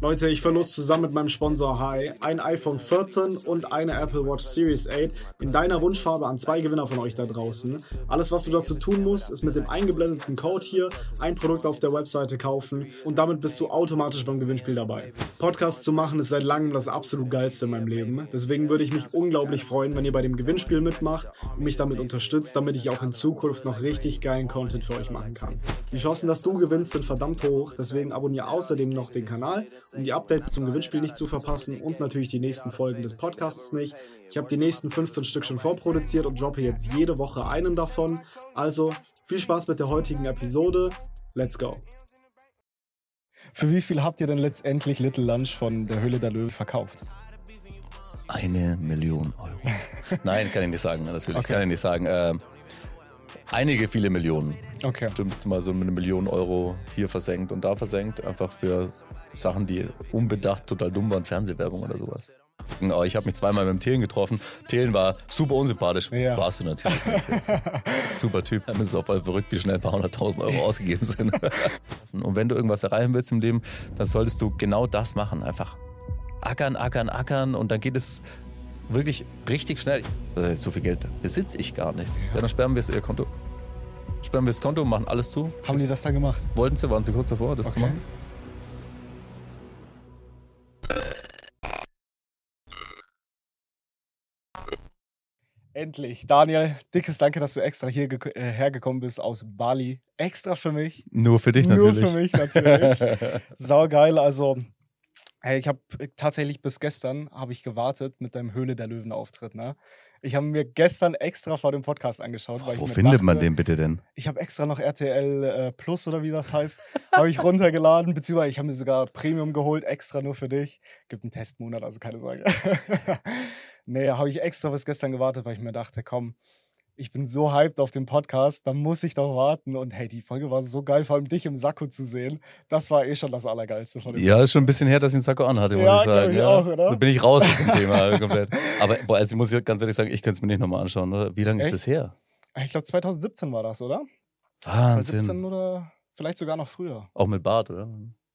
Leute, ich verlose zusammen mit meinem Sponsor Hi ein iPhone 14 und eine Apple Watch Series 8 in deiner Wunschfarbe an zwei Gewinner von euch da draußen. Alles, was du dazu tun musst, ist mit dem eingeblendeten Code hier ein Produkt auf der Webseite kaufen und damit bist du automatisch beim Gewinnspiel dabei. Podcast zu machen ist seit langem das absolut geilste in meinem Leben. Deswegen würde ich mich unglaublich freuen, wenn ihr bei dem Gewinnspiel mitmacht und mich damit unterstützt, damit ich auch in Zukunft noch richtig geilen Content für euch machen kann. Die Chancen, dass du gewinnst, sind verdammt hoch, deswegen abonniere außerdem noch den Kanal die Updates zum Gewinnspiel nicht zu verpassen und natürlich die nächsten Folgen des Podcasts nicht. Ich habe die nächsten 15 Stück schon vorproduziert und droppe jetzt jede Woche einen davon. Also viel Spaß mit der heutigen Episode. Let's go. Für wie viel habt ihr denn letztendlich Little Lunch von der Höhle der Löwen verkauft? Eine Million Euro. Nein, kann ich nicht sagen, natürlich. Okay. Kann ich nicht sagen. Äh, einige, viele Millionen. Okay. Stimmt mal so eine Million Euro hier versenkt und da versenkt, einfach für Sachen, die unbedacht total dumm waren, Fernsehwerbung oder sowas. Oh, ich habe mich zweimal mit dem Thelen getroffen. Thelen war super unsympathisch. Ja. Warst du natürlich nicht. super Typ. Dann ist es auch voll verrückt, wie schnell ein paar hunderttausend Euro ausgegeben sind. Und wenn du irgendwas erreichen willst im Leben, dann solltest du genau das machen. Einfach ackern, ackern, ackern und dann geht es wirklich richtig schnell. Also so viel Geld besitze ich gar nicht. Ja, dann sperren wir es ihr Konto. Sperren wir das Konto, machen alles zu. Haben die das dann gemacht? Wollten sie, waren sie kurz davor, das okay. zu machen. Endlich. Daniel, dickes Danke, dass du extra hier äh, hergekommen bist aus Bali. Extra für mich. Nur für dich natürlich. Nur für mich natürlich. Saugeil. Also, hey, ich habe tatsächlich bis gestern habe ich gewartet mit deinem Höhle der Löwen Auftritt, ne? Ich habe mir gestern extra vor dem Podcast angeschaut. Wo findet dachte, man den bitte denn? Ich habe extra noch RTL äh, Plus oder wie das heißt, habe ich runtergeladen, beziehungsweise ich habe mir sogar Premium geholt, extra nur für dich. Gibt einen Testmonat, also keine Sorge. nee, habe ich extra bis gestern gewartet, weil ich mir dachte, komm, ich bin so hyped auf den Podcast, da muss ich doch warten. Und hey, die Folge war so geil, vor allem dich im Sakko zu sehen. Das war eh schon das Allergeilste von dem Ja, ist schon ein bisschen her, dass ich einen Sakko anhatte, muss ja, ich sagen. Ich ja, auch, oder? Da bin ich raus aus dem Thema komplett. Aber boah, also ich muss ganz ehrlich sagen, ich kann es mir nicht nochmal anschauen, oder? Wie lange ist das her? Ah, ich glaube 2017 war das, oder? Wahnsinn. 2017 oder vielleicht sogar noch früher. Auch mit Bart, oder?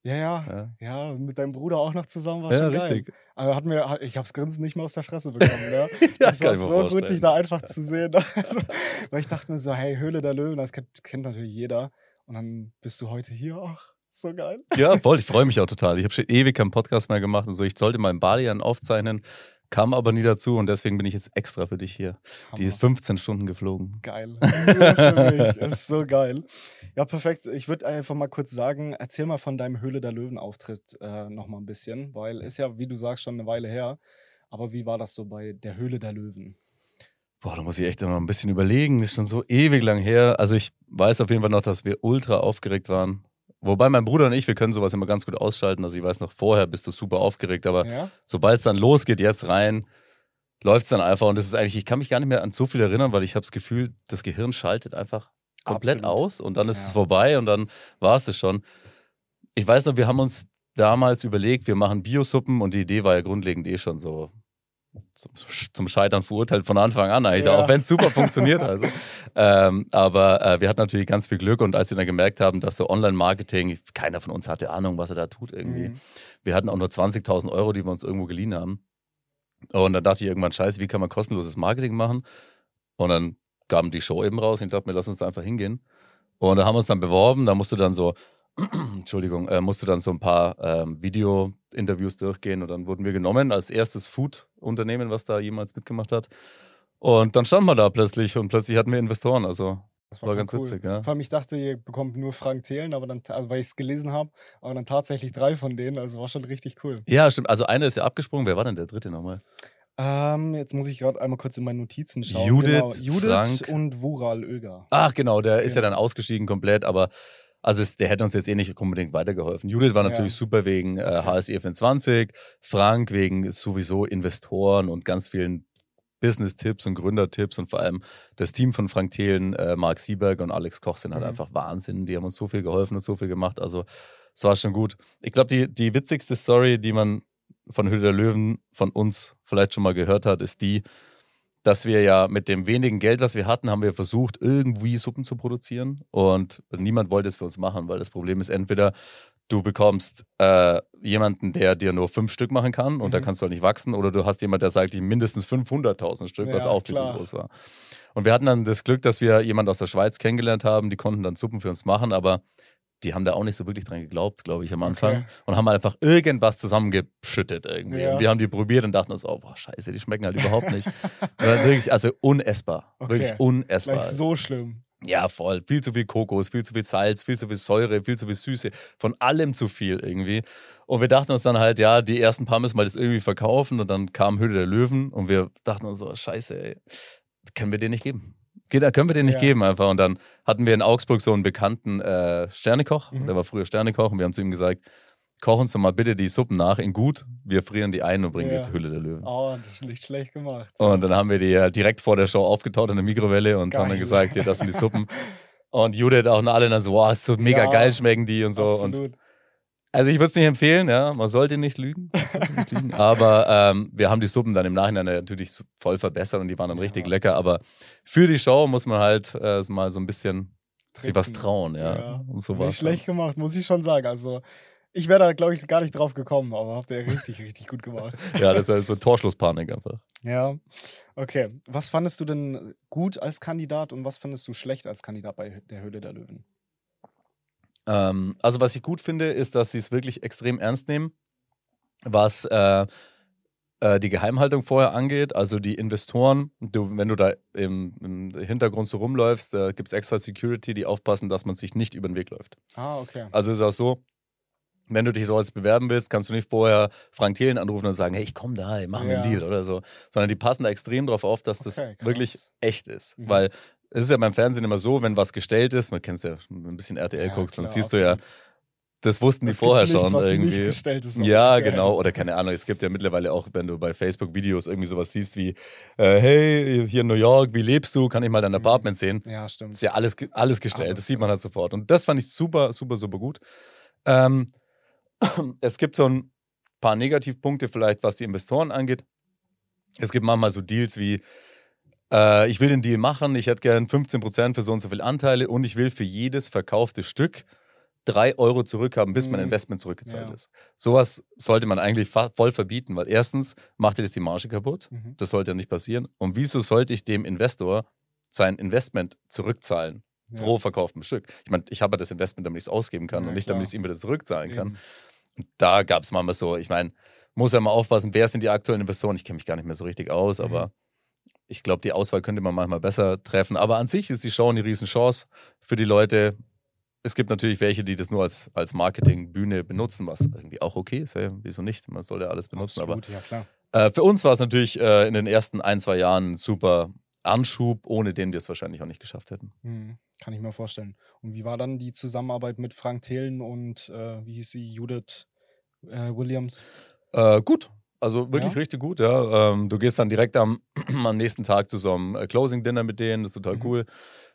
Ja, ja, ja, ja, mit deinem Bruder auch noch zusammen war ja, schon geil. Richtig. Aber hat mir, ich habe das Grinsen nicht mehr aus der Fresse bekommen. Ne? ja, das war so gut, dich da einfach zu sehen. Also, weil ich dachte mir so, hey, Höhle der Löwen, das kennt, kennt, natürlich jeder. Und dann bist du heute hier. Ach, so geil. Ja, voll, ich freue mich auch total. Ich habe schon ewig keinen Podcast mehr gemacht und so. Ich sollte mal in Bali aufzeichnen. Kam aber nie dazu und deswegen bin ich jetzt extra für dich hier. Hammer. Die 15 Stunden geflogen. Geil. Für mich. Das ist so geil. Ja, perfekt. Ich würde einfach mal kurz sagen, erzähl mal von deinem Höhle der Löwen-Auftritt äh, nochmal ein bisschen, weil ist ja, wie du sagst, schon eine Weile her. Aber wie war das so bei der Höhle der Löwen? Boah, da muss ich echt noch ein bisschen überlegen. Das ist schon so ewig lang her. Also ich weiß auf jeden Fall noch, dass wir ultra aufgeregt waren. Wobei mein Bruder und ich, wir können sowas immer ganz gut ausschalten. Also ich weiß noch, vorher bist du super aufgeregt, aber ja? sobald es dann losgeht, jetzt rein, läuft es dann einfach. Und das ist eigentlich, ich kann mich gar nicht mehr an so viel erinnern, weil ich habe das Gefühl, das Gehirn schaltet einfach komplett Absolut. aus und dann ist ja. es vorbei und dann war es das schon. Ich weiß noch, wir haben uns damals überlegt, wir machen Biosuppen und die Idee war ja grundlegend eh schon so zum, zum Scheitern verurteilt von Anfang an eigentlich, ja. auch wenn es super funktioniert. Also. ähm, aber äh, wir hatten natürlich ganz viel Glück und als wir dann gemerkt haben, dass so Online-Marketing, keiner von uns hatte Ahnung, was er da tut irgendwie. Mhm. Wir hatten auch nur 20.000 Euro, die wir uns irgendwo geliehen haben. Und dann dachte ich irgendwann, scheiße, wie kann man kostenloses Marketing machen? Und dann gaben die Show eben raus und ich dachte mir, lass uns da einfach hingehen. Und da haben wir uns dann beworben, da musste dann so Entschuldigung, äh, musste dann so ein paar ähm, Video-Interviews durchgehen und dann wurden wir genommen als erstes Food-Unternehmen, was da jemals mitgemacht hat. Und dann standen wir da plötzlich und plötzlich hatten wir Investoren. Also das war, war ganz cool. witzig, ja. Vor allem, ich dachte, ihr bekommt nur Frank Thelen, aber dann, also weil ich es gelesen habe, aber dann tatsächlich drei von denen, also war schon richtig cool. Ja, stimmt. Also einer ist ja abgesprungen. Wer war denn der dritte nochmal? Ähm, jetzt muss ich gerade einmal kurz in meine Notizen schauen. Judith, genau. Judith Frank. und Wural Öger. Ach, genau, der genau. ist ja dann ausgestiegen komplett, aber also es, der hätte uns jetzt eh nicht unbedingt weitergeholfen. Judith war natürlich ja. super wegen äh, HSE 24, Frank wegen sowieso Investoren und ganz vielen Business-Tipps und Gründertipps und vor allem das Team von Frank Thelen, äh, Marc Sieberg und Alex Koch sind halt mhm. einfach Wahnsinn. Die haben uns so viel geholfen und so viel gemacht. Also es war schon gut. Ich glaube, die, die witzigste Story, die man von Höhle der Löwen von uns vielleicht schon mal gehört hat, ist die, dass wir ja mit dem wenigen Geld, was wir hatten, haben wir versucht, irgendwie Suppen zu produzieren. Und niemand wollte es für uns machen, weil das Problem ist, entweder du bekommst äh, jemanden, der dir nur fünf Stück machen kann und mhm. da kannst du auch nicht wachsen, oder du hast jemanden, der sagt, ich mindestens 500.000 Stück, ja, was auch viel groß war. Und wir hatten dann das Glück, dass wir jemanden aus der Schweiz kennengelernt haben, die konnten dann Suppen für uns machen, aber die haben da auch nicht so wirklich dran geglaubt, glaube ich, am Anfang. Okay. Und haben einfach irgendwas zusammengeschüttet irgendwie. Ja. Und wir haben die probiert und dachten uns, oh, boah, scheiße, die schmecken halt überhaupt nicht. wirklich, also unessbar. Okay. Wirklich unessbar. Vielleicht so schlimm. Ja, voll. Viel zu viel Kokos, viel zu viel Salz, viel zu viel Säure, viel zu viel Süße. Von allem zu viel irgendwie. Und wir dachten uns dann halt, ja, die ersten paar müssen wir das irgendwie verkaufen. Und dann kam Höhle der Löwen und wir dachten uns so, scheiße, ey, können wir dir nicht geben. Da können wir dir nicht ja. geben einfach. Und dann hatten wir in Augsburg so einen bekannten äh, Sternekoch. Mhm. Der war früher Sternekoch und wir haben zu ihm gesagt, koch uns doch mal bitte die Suppen nach in gut. Wir frieren die ein und bringen ja. die zur Hülle der Löwen. Oh, das ist nicht schlecht gemacht. Und dann haben wir die halt direkt vor der Show aufgetaut in der Mikrowelle und Geil. haben dann gesagt, ja, das sind die Suppen. und Judith auch und alle dann so, wow, ist so mega ja, geil schmecken die und so. Absolut. Und also ich würde es nicht empfehlen, ja, man sollte nicht lügen. Sollte nicht lügen. aber ähm, wir haben die Suppen dann im Nachhinein natürlich voll verbessert und die waren dann richtig lecker. Aber für die Show muss man halt äh, mal so ein bisschen sich was trauen, ja. ja. Und so nicht schlecht gemacht, muss ich schon sagen. Also ich wäre da, glaube ich, gar nicht drauf gekommen, aber habt ihr richtig, richtig gut gemacht. ja, das ist halt so Torschlusspanik einfach. Ja. Okay. Was fandest du denn gut als Kandidat und was fandest du schlecht als Kandidat bei der Höhle der Löwen? Ähm, also, was ich gut finde, ist, dass sie es wirklich extrem ernst nehmen, was äh, äh, die Geheimhaltung vorher angeht. Also, die Investoren, du, wenn du da im, im Hintergrund so rumläufst, da gibt es extra Security, die aufpassen, dass man sich nicht über den Weg läuft. Ah, okay. Also, ist auch so, wenn du dich so jetzt bewerben willst, kannst du nicht vorher Frank Thelen anrufen und sagen, hey, ich komme da, ich mache ja. einen Deal oder so. Sondern die passen da extrem drauf auf, dass okay, das wirklich echt ist. Mhm. Weil es ist ja beim Fernsehen immer so, wenn was gestellt ist, man kennt es ja, ein bisschen RTL ja, guckst, dann siehst du ja, das wussten die es vorher nichts, schon was irgendwie. Nicht gestellt ist ja, genau. Oder keine Ahnung, es gibt ja mittlerweile auch, wenn du bei Facebook-Videos irgendwie sowas siehst wie, äh, hey, hier in New York, wie lebst du? Kann ich mal dein mhm. Apartment sehen? Ja, stimmt. Ist ja alles, alles gestellt. Alles, das sieht man halt sofort. Und das fand ich super, super, super gut. Ähm, es gibt so ein paar Negativpunkte vielleicht, was die Investoren angeht. Es gibt manchmal so Deals wie, äh, ich will den Deal machen, ich hätte gern 15% für so und so viele Anteile und ich will für jedes verkaufte Stück 3 Euro zurückhaben, bis mein mhm. Investment zurückgezahlt ja. ist. Sowas sollte man eigentlich voll verbieten, weil erstens macht ihr das die Marge kaputt. Mhm. Das sollte ja nicht passieren. Und wieso sollte ich dem Investor sein Investment zurückzahlen? Ja. Pro verkauftem Stück. Ich meine, ich habe ja das Investment, damit ich es ausgeben kann ja, und nicht, klar. damit ich es ihm wieder zurückzahlen Eben. kann da gab es manchmal so, ich meine, muss ja mal aufpassen, wer sind die aktuellen Investoren? Ich kenne mich gar nicht mehr so richtig aus, mhm. aber ich glaube, die Auswahl könnte man manchmal besser treffen. Aber an sich ist die Show eine Riesenchance für die Leute. Es gibt natürlich welche, die das nur als, als Marketingbühne benutzen, was irgendwie auch okay ist. Hey, wieso nicht? Man soll ja alles benutzen. Absolut, aber ja, äh, für uns war es natürlich äh, in den ersten ein, zwei Jahren ein super Anschub, ohne den wir es wahrscheinlich auch nicht geschafft hätten. Mhm. Kann ich mir vorstellen. Und wie war dann die Zusammenarbeit mit Frank Thelen und äh, wie hieß sie, Judith äh, Williams? Äh, gut. Also wirklich ja? richtig gut, ja. Ähm, du gehst dann direkt am, am nächsten Tag zu so einem äh, Closing-Dinner mit denen, das ist total mhm. cool.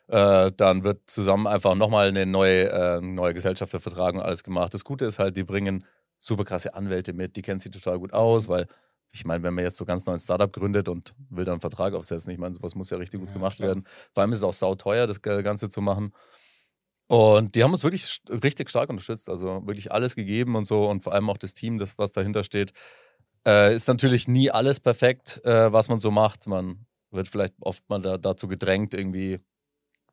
Äh, dann wird zusammen einfach nochmal eine neue, äh, neue Gesellschaftervertrag und alles gemacht. Das Gute ist halt, die bringen super krasse Anwälte mit, die kennen sich total gut aus, mhm. weil ich meine, wenn man jetzt so ganz neu ein Startup gründet und will dann einen Vertrag aufsetzen, ich meine, sowas muss ja richtig gut ja, gemacht klar. werden. Vor allem ist es auch sauteuer, das Ganze zu machen. Und die haben uns wirklich richtig stark unterstützt, also wirklich alles gegeben und so und vor allem auch das Team, das was dahinter steht. Äh, ist natürlich nie alles perfekt, äh, was man so macht. Man wird vielleicht oft mal da, dazu gedrängt, irgendwie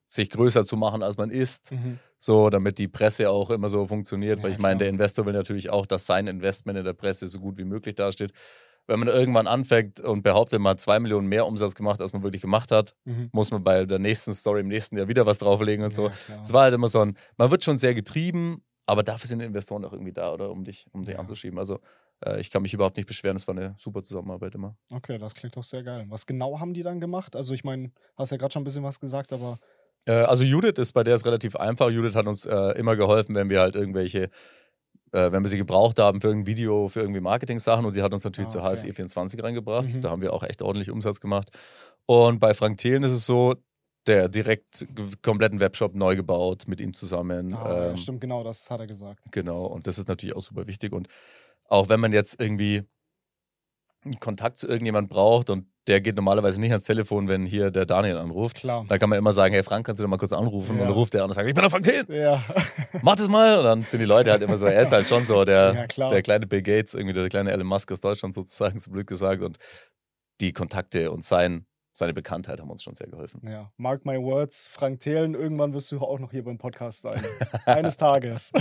sich größer zu machen, als man ist, mhm. so damit die Presse auch immer so funktioniert. Ja, weil ich meine, der Investor will natürlich auch, dass sein Investment in der Presse so gut wie möglich dasteht wenn man irgendwann anfängt und behauptet, man hat zwei Millionen mehr Umsatz gemacht, als man wirklich gemacht hat, mhm. muss man bei der nächsten Story im nächsten Jahr wieder was drauflegen und so. Es war halt immer so ein, man wird schon sehr getrieben, aber dafür sind Investoren auch irgendwie da, oder um dich, um dich ja. anzuschieben. Also ich kann mich überhaupt nicht beschweren, es war eine super Zusammenarbeit immer. Okay, das klingt doch sehr geil. Was genau haben die dann gemacht? Also ich meine, hast ja gerade schon ein bisschen was gesagt, aber äh, also Judith ist bei der ist relativ einfach. Judith hat uns äh, immer geholfen, wenn wir halt irgendwelche äh, wenn wir sie gebraucht haben für irgendein Video, für irgendwie Marketing-Sachen. Und sie hat uns natürlich ah, okay. zur HSE 24 reingebracht. Mhm. Da haben wir auch echt ordentlich Umsatz gemacht. Und bei Frank Thelen ist es so, der direkt kompletten Webshop neu gebaut mit ihm zusammen. Ah, ähm, ja, stimmt, genau, das hat er gesagt. Genau, und das ist natürlich auch super wichtig. Und auch wenn man jetzt irgendwie Kontakt zu irgendjemand braucht und der geht normalerweise nicht ans Telefon, wenn hier der Daniel anruft. Klar. Da kann man immer sagen, hey Frank, kannst du doch mal kurz anrufen? Ja. Und dann ruft der an und sagt, ich bin der Frank Thelen, Ja. mach das mal. Und dann sind die Leute halt immer so, er ist halt schon so der, Ja, der kleine Bill Gates, irgendwie der kleine Elon Musk aus Deutschland sozusagen, so blöd gesagt. Und die Kontakte und sein, seine Bekanntheit haben uns schon sehr geholfen. Ja, mark my words, Frank Thelen, irgendwann wirst du auch noch hier beim Podcast sein. Eines Tages.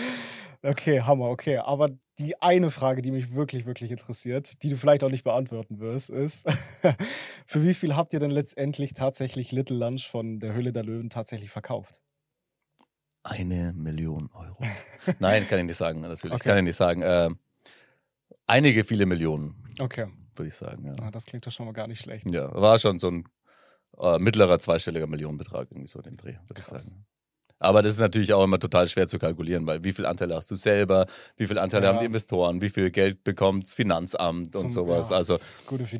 okay, Hammer, okay. Aber die eine Frage, die mich wirklich, wirklich interessiert, die du vielleicht auch nicht beantworten wirst, ist, für wie viel habt ihr denn letztendlich tatsächlich Little Lunch von der Höhle der Löwen tatsächlich verkauft? Eine Million Euro. Nein, kann ich nicht sagen, natürlich. Okay. Kann ich nicht sagen. Äh, einige, viele Millionen, Okay, würde ich sagen. Ja. ah, das klingt doch schon mal gar nicht schlecht. ja, war schon so ein äh, mittlerer zweistelliger Millionenbetrag, irgendwie so in dem Dreh, würde ich sagen. Aber das ist natürlich auch immer total schwer zu kalkulieren, weil wie viel Anteile hast du selber, wie viel Anteile Ja. haben die Investoren, wie viel Geld bekommt das Finanzamt und Zum- sowas. ja, also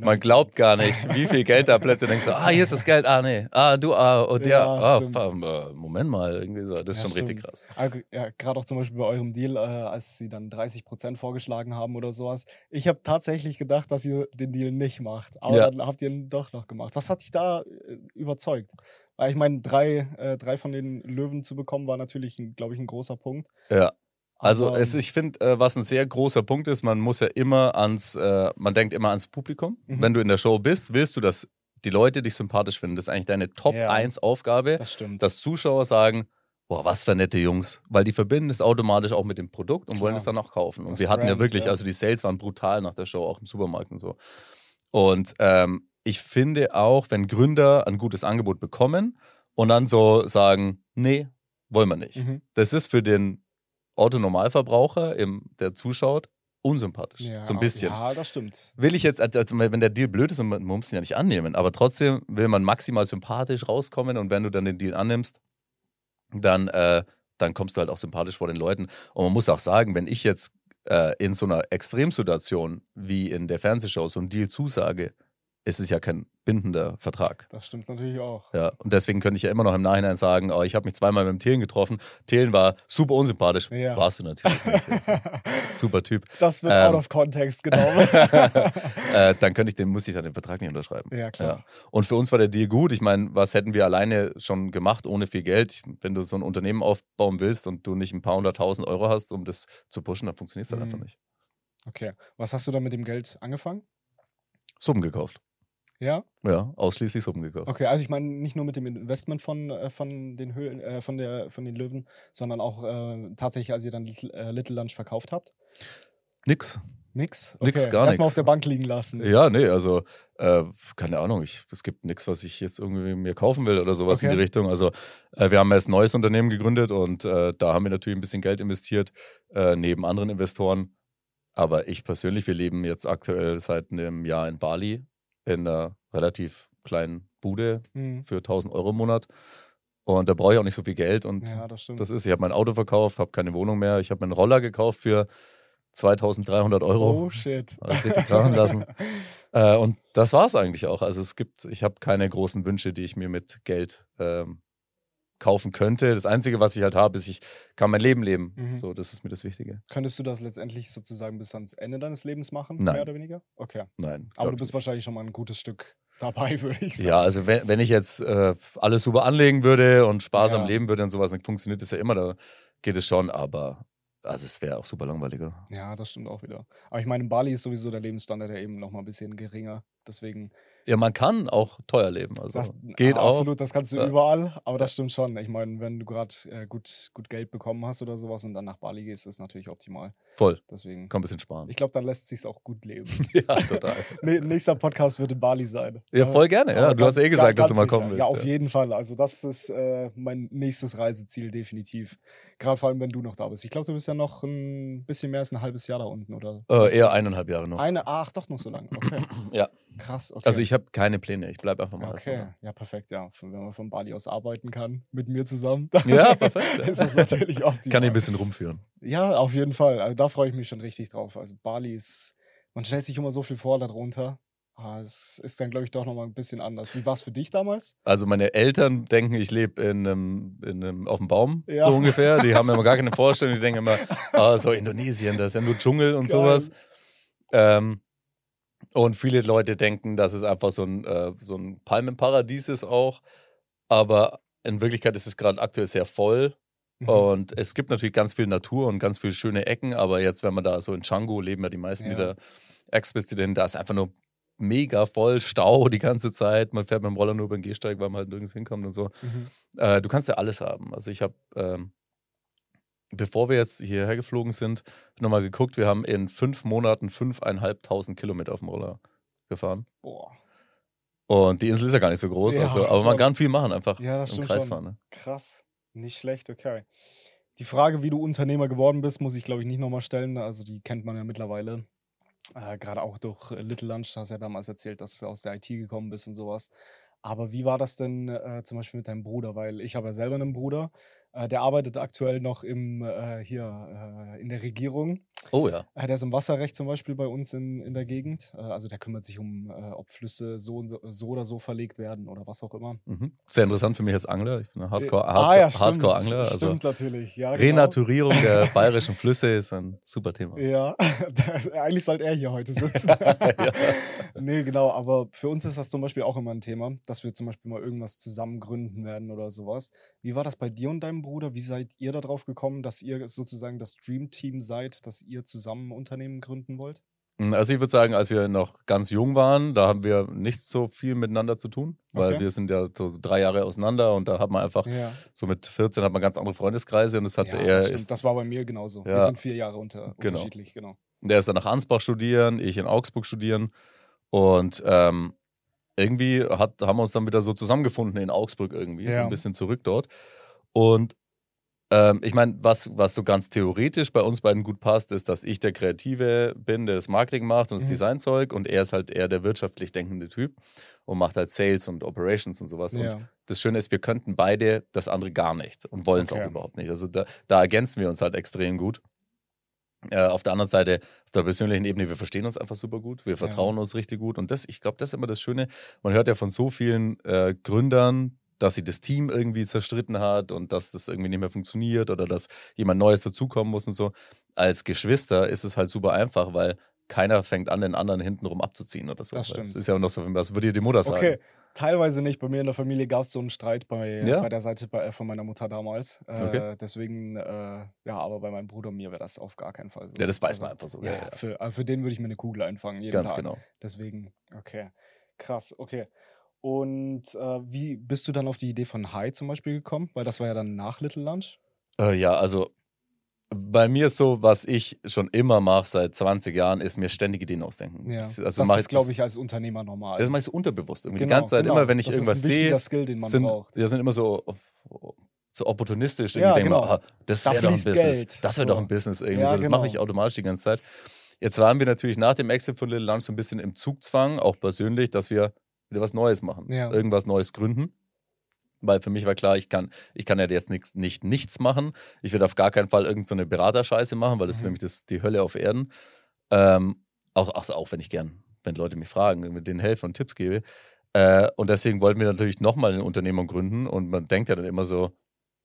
man glaubt gar nicht, wie viel Geld da plötzlich denkst du, ah, hier ist das Geld, ah, nee, ah, du, ah, und der, Ja, ah, äh, Moment mal, irgendwie so. das ist Ja, schon richtig stimmt. krass. Ah, Ja, gerade auch zum Beispiel bei eurem Deal, äh, als sie dann 30% vorgeschlagen haben oder sowas. Ich habe tatsächlich gedacht, dass ihr den Deal nicht macht. Aber Ja. dann habt ihr ihn doch noch gemacht. Was hat dich da äh, überzeugt? Weil ich meine, drei, äh, drei von den Löwen zu bekommen, war natürlich, glaube ich, ein großer Punkt. Ja. Also Aber, es, ich finde, äh, was ein sehr großer Punkt ist, man muss ja immer ans, äh, man denkt immer ans Publikum. Mhm. Wenn du in der Show bist, willst du, dass die Leute dich sympathisch finden. Das ist eigentlich deine Top Ja. 1 Aufgabe, das stimmt. dass Zuschauer sagen, boah, was für nette Jungs. Weil die verbinden es automatisch auch mit dem Produkt und wollen es dann auch kaufen. Und Das wir hatten ja Brand, wirklich, ja. also die Sales waren brutal nach der Show, auch im Supermarkt und so. Und ähm, ich finde auch, wenn Gründer ein gutes Angebot bekommen und dann so sagen, nee, wollen wir nicht. Mhm. Das ist für den Otto-Normalverbraucher, im- der zuschaut, unsympathisch. Ja, so ein bisschen. Ja, das stimmt. Will ich jetzt, also wenn der Deal blöd ist und man, man muss ihn ja nicht annehmen, aber trotzdem will man maximal sympathisch rauskommen und wenn du dann den Deal annimmst, dann, äh, dann kommst du halt auch sympathisch vor den Leuten. Und man muss auch sagen, wenn ich jetzt äh, in so einer Extremsituation wie in der Fernsehshow so einen Deal zusage, ist es ja kein bindender Vertrag. Das stimmt natürlich auch. Ja, und deswegen könnte ich ja immer noch im Nachhinein sagen, oh, ich habe mich zweimal mit dem Thelen getroffen. Thelen war super unsympathisch. Ja. Warst du natürlich nicht. super Typ. das wird Ähm. out of context genommen. äh, dann könnte ich den, muss ich dann den Vertrag nicht unterschreiben. ja, klar. Und für uns war der Deal gut. Ich meine, was hätten wir alleine schon gemacht ohne viel Geld? Wenn du so ein Unternehmen aufbauen willst und du nicht ein paar hunderttausend Euro hast, um das zu pushen, dann funktioniert es dann Mhm. einfach nicht. Okay. Was hast du dann mit dem Geld angefangen? Suppen gekauft. Ja? Ja, ausschließlich Suppen gekauft. Okay, also ich meine nicht nur mit dem Investment von, äh, von den Höhlen, äh, von der von den Löwen, sondern auch äh, tatsächlich, als ihr dann Little, äh, Little Lunch verkauft habt. Nix. Nix? Nix, gar Erstmal nix. auf der Bank liegen lassen. Ja, nee, also äh, keine Ahnung. Ich, es gibt nichts, was ich jetzt irgendwie mir kaufen will oder sowas in Okay. die Richtung. Also äh, wir haben erst ein neues Unternehmen gegründet und äh, da haben wir natürlich ein bisschen Geld investiert, äh, neben anderen Investoren. Aber ich persönlich, wir leben jetzt aktuell seit einem Jahr in Bali in einer relativ kleinen Bude Hm. für 1000 Euro im Monat. Und da brauche ich auch nicht so viel Geld. Und Ja, das stimmt. das ist, ich habe mein Auto verkauft, habe keine Wohnung mehr. Ich habe meinen Roller gekauft für 2300 Euro. oh shit. Alles richtig krachen lassen. Äh, und das war es eigentlich auch. Also es gibt, ich habe keine großen Wünsche, die ich mir mit Geld ähm, kaufen könnte. Das Einzige, was ich halt habe, ist, ich kann mein Leben leben. Mhm. So, das ist mir das Wichtige. Könntest du das letztendlich sozusagen bis ans Ende deines Lebens machen? Nein. Mehr oder weniger? Okay. Nein. Aber du bist ich wahrscheinlich schon mal ein gutes Stück dabei, würde ich nicht. sagen. Ja, also wenn, wenn ich jetzt äh, alles super anlegen würde und Spaß Ja. am Leben würde und sowas, dann funktioniert das ja immer. Da geht es schon, aber also es wäre auch super langweilig, oder? Ja, das stimmt auch wieder. Aber ich meine, in Bali ist sowieso der Lebensstandard ja eben noch mal ein bisschen geringer. Deswegen, Ja, man kann auch teuer leben. Also das, geht ah, auch. absolut, das kannst du Ja. überall. Aber das stimmt schon. Ich meine, wenn du gerade äh, gut, gut Geld bekommen hast oder sowas und dann nach Bali gehst, ist natürlich optimal. Voll. Deswegen, Kann ein bisschen sparen. ich glaube, dann lässt sich auch gut leben. ja, total. nee, nächster Podcast wird in Bali sein. Ja, voll gerne. Ja, du hast eh gesagt, dass du mal kommen willst. Ja, auf jeden Fall. Also, das ist äh, mein nächstes Reiseziel, definitiv. Gerade vor allem, wenn du noch da bist. Ich glaube, du bist ja noch ein bisschen mehr als ein halbes Jahr da unten, oder? Äh, eher eineinhalb Jahre noch. Eine, ach, doch noch so lange. Okay. Ja. Krass, okay. Also ich habe keine Pläne. Ich bleibe einfach mal. Okay, ja, perfekt, ja. Wenn man von Bali aus arbeiten kann, mit mir zusammen, Ja, perfekt. ist das natürlich optimal. Kann ich ein bisschen rumführen. Ja, auf jeden Fall. Also da freue ich mich schon richtig drauf. Also Bali ist, man stellt sich immer so viel vor darunter. Aber es ist dann, glaube ich, doch nochmal ein bisschen anders. Wie war es für dich damals? Also meine Eltern denken, ich lebe in einem, in einem, auf dem Baum, Ja. so ungefähr. Die haben immer gar keine Vorstellung. Die denken immer, ah, so Indonesien, das ist ja nur Dschungel und Geil. sowas. Ähm, Und viele Leute denken, dass es einfach so ein, äh, so ein Palmenparadies ist auch. Aber in Wirklichkeit ist es gerade aktuell sehr voll. Mhm. Und es gibt natürlich ganz viel Natur und ganz viele schöne Ecken. Aber jetzt, wenn man da so in Django leben ja die meisten, die Ja. da Expats, die denn da ist einfach nur mega voll, Stau die ganze Zeit. Man fährt mit dem Roller nur über den Gehsteig, weil man halt nirgends hinkommt und so. Mhm. Äh, du kannst ja alles haben. Also ich habe, ähm, bevor wir jetzt hierher geflogen sind, nochmal geguckt. Wir haben in fünf Monaten fünfeinhalbtausend Kilometer auf dem Roller gefahren. Boah. Und die Insel ist ja gar nicht so groß, Ja, also, aber man kann viel machen, einfach Ja, das im Kreis schon. fahren. Ne? Krass. Nicht schlecht, okay. Die Frage, wie du Unternehmer geworden bist, muss ich, glaube ich, nicht nochmal stellen. Also, die kennt man ja mittlerweile. Äh, Gerade auch durch äh, Little Lunch, du hast ja damals erzählt, dass du aus der IT gekommen bist und sowas. Aber wie war das denn äh, zum Beispiel mit deinem Bruder? Weil ich habe ja selber einen Bruder, der arbeitet aktuell noch im, äh, hier äh, in der Regierung. Oh ja. Äh, der ist im Wasserrecht zum Beispiel bei uns in, in der Gegend. Äh, also der kümmert sich um, äh, ob Flüsse so, und so, so oder so verlegt werden oder was auch immer. Mhm. Sehr interessant für mich als Angler. Ich bin ein Hardcore, ah, Hardcore, ja, stimmt. Hardcore-Angler. Also Stimmt natürlich, ja. Genau. Renaturierung der bayerischen Flüsse ist ein super Thema. Ja, eigentlich sollte er hier heute sitzen. Ja. Nee, genau, aber für uns ist das zum Beispiel auch immer ein Thema, dass wir zum Beispiel mal irgendwas zusammen gründen werden oder sowas. Wie war das bei dir und deinem Bruder? Wie seid ihr darauf gekommen, dass ihr sozusagen das Dream Team seid, dass ihr zusammen ein Unternehmen gründen wollt? Also ich würde sagen, als wir noch ganz jung waren, da haben wir nicht so viel miteinander zu tun, weil Okay. wir sind ja so drei Jahre auseinander und da hat man einfach, Ja, so mit 14 hat man ganz andere Freundeskreise und es hatte ja er, stimmt. ist, das war bei mir genauso. Wir Ja. sind vier Jahre unter, Genau. unterschiedlich, genau. der ist dann nach Ansbach studieren, ich in Augsburg studieren und ähm, irgendwie hat, haben wir uns dann wieder so zusammengefunden in Augsburg irgendwie, so Ja. ein bisschen zurück dort. Und ähm, ich meine, was, was so ganz theoretisch bei uns beiden gut passt, ist, dass ich der Kreative bin, der das Marketing macht und das Mhm. Designzeug und er ist halt eher der wirtschaftlich denkende Typ und macht halt Sales und Operations und sowas. Und Ja. das Schöne ist, wir könnten beide das andere gar nicht und wollen es Okay. auch überhaupt nicht. Also da, da ergänzen wir uns halt extrem gut. Äh, auf der anderen Seite, auf der persönlichen Ebene, wir verstehen uns einfach super gut, wir vertrauen uns richtig gut. Und das, ich glaube, das ist immer das Schöne. Man hört ja von so vielen äh, Gründern, dass sie das Team irgendwie zerstritten hat und dass das irgendwie nicht mehr funktioniert oder dass jemand Neues dazukommen muss und so. Als Geschwister ist es halt super einfach, weil keiner fängt an, den anderen hintenrum abzuziehen oder so. Das stimmt. ist ja auch noch so, was würde dir die Mutter sagen? Okay, teilweise nicht. Bei mir in der Familie gab es so einen Streit bei, Ja? bei der Seite bei, von meiner Mutter damals. Äh, Okay. Deswegen, äh, ja, aber bei meinem Bruder und mir wäre das auf gar keinen Fall so. Ja, das weiß Also, man einfach so. Ja, Ja, ja. Für, äh, für den würde ich mir eine Kugel einfangen, jeden Ganz Tag. genau. Deswegen, okay. Krass, okay. Und äh, wie bist du dann auf die Idee von High zum Beispiel gekommen? Weil das war ja dann nach Little Lunch. Äh, ja, also bei mir ist so, was ich schon immer mache seit 20 Jahren, ist mir ständig Ideen ausdenken. Ja. Das, das also mach ist, glaube ich, als Unternehmer normal. Das mache ich so unterbewusst. Irgendwie die Genau, ganze Zeit, genau. immer wenn ich das irgendwas sehe, Skill, den man sind, braucht. ja, sind immer so, so opportunistisch. Ja, genau. mir, ah, das Da wäre doch ein Business. Geld. Das wäre So. doch ein Business irgendwie. Ja, so, das mache ich genau. automatisch die ganze Zeit. Jetzt waren wir natürlich nach dem Exit von Little Lunch so ein bisschen im Zugzwang, auch persönlich, dass wir wieder was Neues machen. Ja. Irgendwas Neues gründen. Weil für mich war klar, ich kann, ich kann ja jetzt nix, nicht nichts machen. Ich werde auf gar keinen Fall irgendeine so eine Beraterscheiße machen, weil das ist Mhm. für mich das, die Hölle auf Erden. Ähm, auch, auch, auch wenn ich gern, wenn Leute mich fragen, mit denen helfe und Tipps gebe. Äh, und deswegen wollten wir natürlich nochmal eine Unternehmung gründen. Und man denkt ja dann immer so,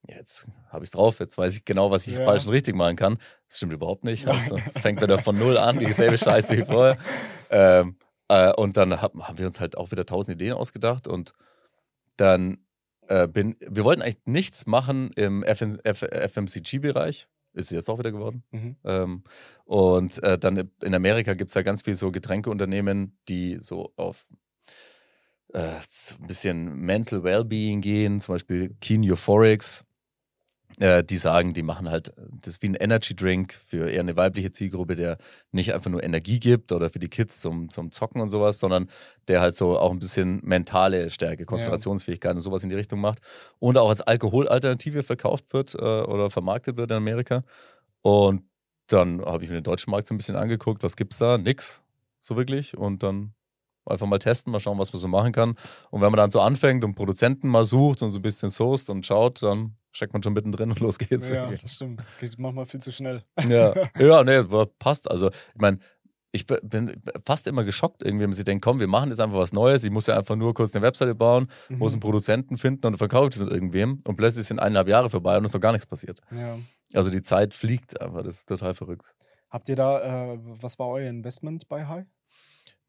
jetzt habe ich es drauf, jetzt weiß ich genau, was ich Ja. falsch und richtig machen kann. Das stimmt überhaupt nicht. Also, fängt wieder von null an, dieselbe Scheiße wie vorher. Ähm, äh, und dann hab, haben wir uns halt auch wieder tausend Ideen ausgedacht und dann äh, bin, wir wollten eigentlich nichts machen im FMCG-Bereich. Ist es jetzt auch wieder geworden. Mhm. Ähm, und äh, dann in Amerika gibt es ja ganz viel so Getränkeunternehmen, die so auf äh, so ein bisschen Mental Wellbeing gehen, zum Beispiel Keen Euphorics. Äh, die sagen, die machen halt das wie ein Energy Drink für eher eine weibliche Zielgruppe, der nicht einfach nur Energie gibt oder für die Kids zum, zum Zocken und sowas, sondern der halt so auch ein bisschen mentale Stärke, Konzentrationsfähigkeit und sowas in die Richtung macht und auch als Alkoholalternative verkauft wird äh, oder vermarktet wird in Amerika. Und dann habe ich mir den deutschen Markt so ein bisschen angeguckt, was gibt's da? Nix, so wirklich. Und dann einfach mal testen, mal schauen, was man so machen kann. Und wenn man dann so anfängt und Produzenten mal sucht und so ein bisschen sourced und schaut, dann steckt man schon mittendrin und los geht's. Ja, das stimmt. Geht manchmal viel zu schnell. Ja, ja nee, passt. Also, ich meine, ich bin fast immer geschockt, irgendwie, wenn sich denkt, komm, wir machen jetzt einfach was Neues. Ich muss ja einfach nur kurz eine Webseite bauen, muss einen Produzenten finden und verkauft es irgendwem. Und plötzlich sind eineinhalb Jahre vorbei und es ist noch gar nichts passiert. Ja. Also die Zeit fliegt einfach, das ist total verrückt. Habt ihr da, äh, was war euer Investment bei High?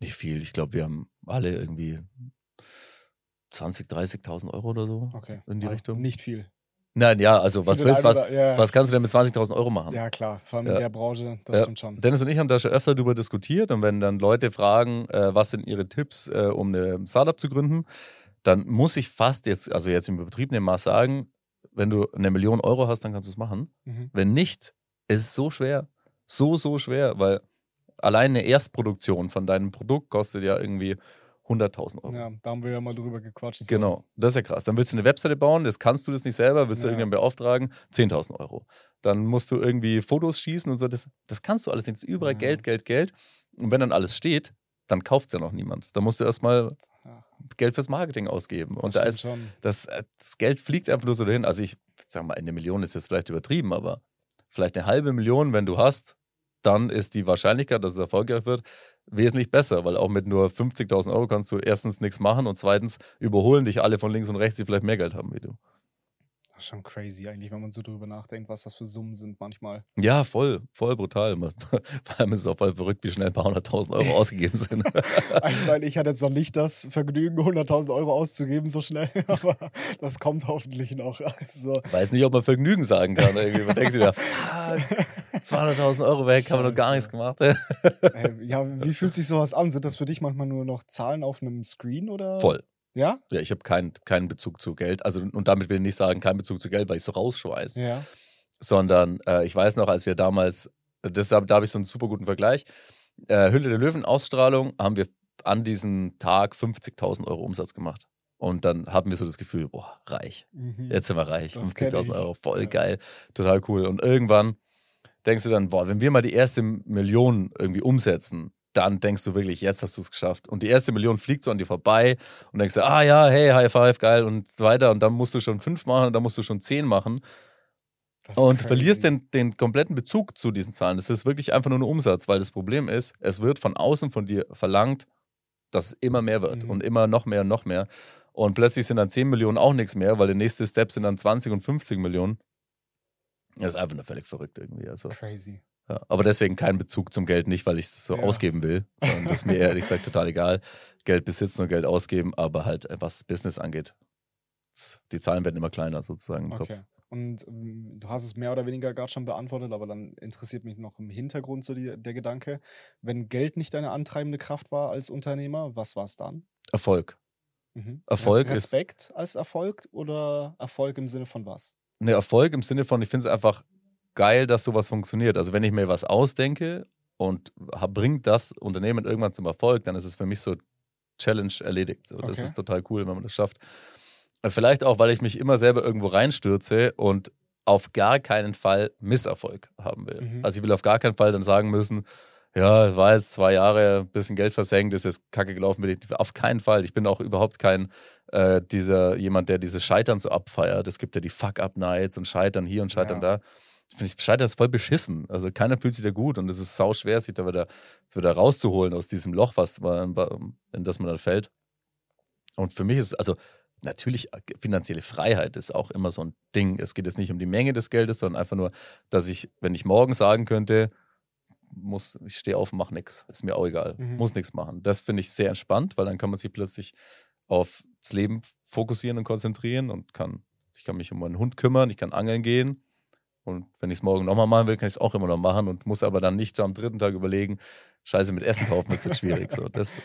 Nicht viel. Ich glaube, wir haben alle irgendwie 20, 30.000 Euro oder so Okay. in die Aber Richtung. Nicht viel. Nein, ja, also was willst was, ja, was kannst du denn mit 20.000 Euro machen? ja, klar. Vor allem in Ja. der Branche, das Ja. stimmt schon. Dennis und ich haben da schon öfter darüber diskutiert und wenn dann Leute fragen, äh, was sind ihre Tipps, äh, um eine Startup zu gründen, dann muss ich fast jetzt, also jetzt im übertriebenen Maß sagen, wenn du eine Million Euro hast, dann kannst du es machen. Mhm. Wenn nicht, ist es so schwer. So, so schwer, weil allein eine Erstproduktion von deinem Produkt kostet ja irgendwie 100.000 Euro. Ja, da haben wir ja mal drüber gequatscht. so. Genau, das ist ja krass. Dann willst du eine Webseite bauen, das kannst du das nicht selber, willst du Ja. irgendjemanden beauftragen, 10.000 Euro. Dann musst du irgendwie Fotos schießen und so, das, das kannst du alles nicht. Das ist überall Ja. Geld, Geld, Geld. Und wenn dann alles steht, dann kauft es ja noch niemand. Da musst du erstmal. Geld fürs Marketing ausgeben. Und da Das ist das, das Geld fliegt einfach nur so dahin. Also ich sag mal, eine Million ist jetzt vielleicht übertrieben, aber vielleicht eine halbe Million, wenn du hast, dann ist die Wahrscheinlichkeit, dass es erfolgreich wird, wesentlich besser, weil auch mit nur 50.000 Euro kannst du erstens nichts machen und zweitens überholen dich alle von links und rechts, die vielleicht mehr Geld haben wie du. Das ist schon crazy eigentlich, wenn man so drüber nachdenkt, was das für Summen sind manchmal. Ja, voll, voll brutal. Vor allem ist es auch voll verrückt, wie schnell ein paar hunderttausend Euro ausgegeben sind. Ich meine, ich hatte jetzt noch nicht das Vergnügen, 100.000 Euro auszugeben so schnell, aber das kommt hoffentlich noch. Also, Weiß nicht, ob man Vergnügen sagen kann. Irgendwie. Man denkt sich, ja, fuck, 200.000 Euro weg, haben wir noch gar Scheiße. nichts gemacht. äh, ja, wie fühlt sich sowas an? Sind das für dich manchmal nur noch Zahlen auf einem Screen oder? Voll. Ja? Ja, ich habe keinen keinen Bezug zu Geld. Also, und damit will ich nicht sagen, keinen Bezug zu Geld, weil ich so rausschweiß. Ja. Sondern äh, ich weiß noch, als wir damals, deshalb, da habe ich so einen super guten Vergleich. Äh, Hülle der Löwen Ausstrahlung haben wir an diesem Tag 50.000 Euro Umsatz gemacht. Und dann hatten wir so das Gefühl, boah, reich. Mhm. Jetzt sind wir reich. Das kenn 50.000 ich. Euro, voll Ja. geil, total cool. Und irgendwann denkst du dann, boah, wenn wir mal die erste Million irgendwie umsetzen, dann denkst du wirklich, jetzt hast du es geschafft. Und die erste Million fliegt so an dir vorbei und denkst du, ah ja, hey, High Five, geil und so weiter. Und dann musst du schon fünf machen und dann musst du schon zehn machen und verlierst den, den kompletten Bezug zu diesen Zahlen. Das ist wirklich einfach nur ein Umsatz, weil das Problem ist, es wird von außen von dir verlangt, dass es immer mehr wird Mhm. und immer noch mehr und noch mehr. Und plötzlich sind dann 10 Millionen auch nichts mehr, weil der nächste Step sind dann 20 und 50 Millionen. Das ist einfach nur völlig verrückt irgendwie. Also, Crazy. Ja. Aber deswegen kein Bezug zum Geld, nicht weil ich es so Ja. ausgeben will, sondern das ist mir ehrlich gesagt total egal. Geld besitzen und Geld ausgeben, aber halt äh, was Business angeht. Die Zahlen werden immer kleiner sozusagen im Kopf. Okay. Und ähm, du hast es mehr oder weniger gerade schon beantwortet, aber dann interessiert mich noch im Hintergrund so die, der Gedanke, wenn Geld nicht deine antreibende Kraft war als Unternehmer, was war es dann? Erfolg. Mhm. Erfolg Res- ist- Respekt als Erfolg oder Erfolg im Sinne von was? Ne, Erfolg im Sinne von, ich finde es einfach geil, dass sowas funktioniert. Also wenn ich mir was ausdenke und bringt das Unternehmen irgendwann zum Erfolg, dann ist es für mich so Challenge erledigt. So, Das Okay. ist total cool, wenn man das schafft. Vielleicht auch, weil ich mich immer selber irgendwo reinstürze und auf gar keinen Fall Misserfolg haben will. Mhm. Also ich will auf gar keinen Fall dann sagen müssen, ja, ich war jetzt zwei Jahre ein bisschen Geld versenkt, ist jetzt kacke gelaufen. Bin ich, auf keinen Fall. Ich bin auch überhaupt kein äh, dieser, jemand, der dieses Scheitern so abfeiert. Es gibt ja die Fuck-Up-Nights und Scheitern hier und Scheitern Ja. da. Ich finde, Scheitern ist voll beschissen. Also keiner fühlt sich da gut und es ist sau schwer, sich da wieder, wieder rauszuholen aus diesem Loch, was man, in das man dann fällt. Und für mich ist, also natürlich, äh, finanzielle Freiheit ist auch immer so ein Ding. Es geht jetzt nicht um die Menge des Geldes, sondern einfach nur, dass ich, wenn ich morgen sagen könnte, muss, ich stehe auf und mache nichts. Ist mir auch egal. Mhm. Muss nichts machen. Das finde ich sehr entspannt, weil dann kann man sich plötzlich auf das Leben fokussieren und konzentrieren und kann, ich kann mich um meinen Hund kümmern, ich kann angeln gehen. Und wenn ich es morgen nochmal machen will, kann ich es auch immer noch machen und muss aber dann nicht so am dritten Tag überlegen, Scheiße, mit Essen kaufen wird jetzt schwierig. So, das,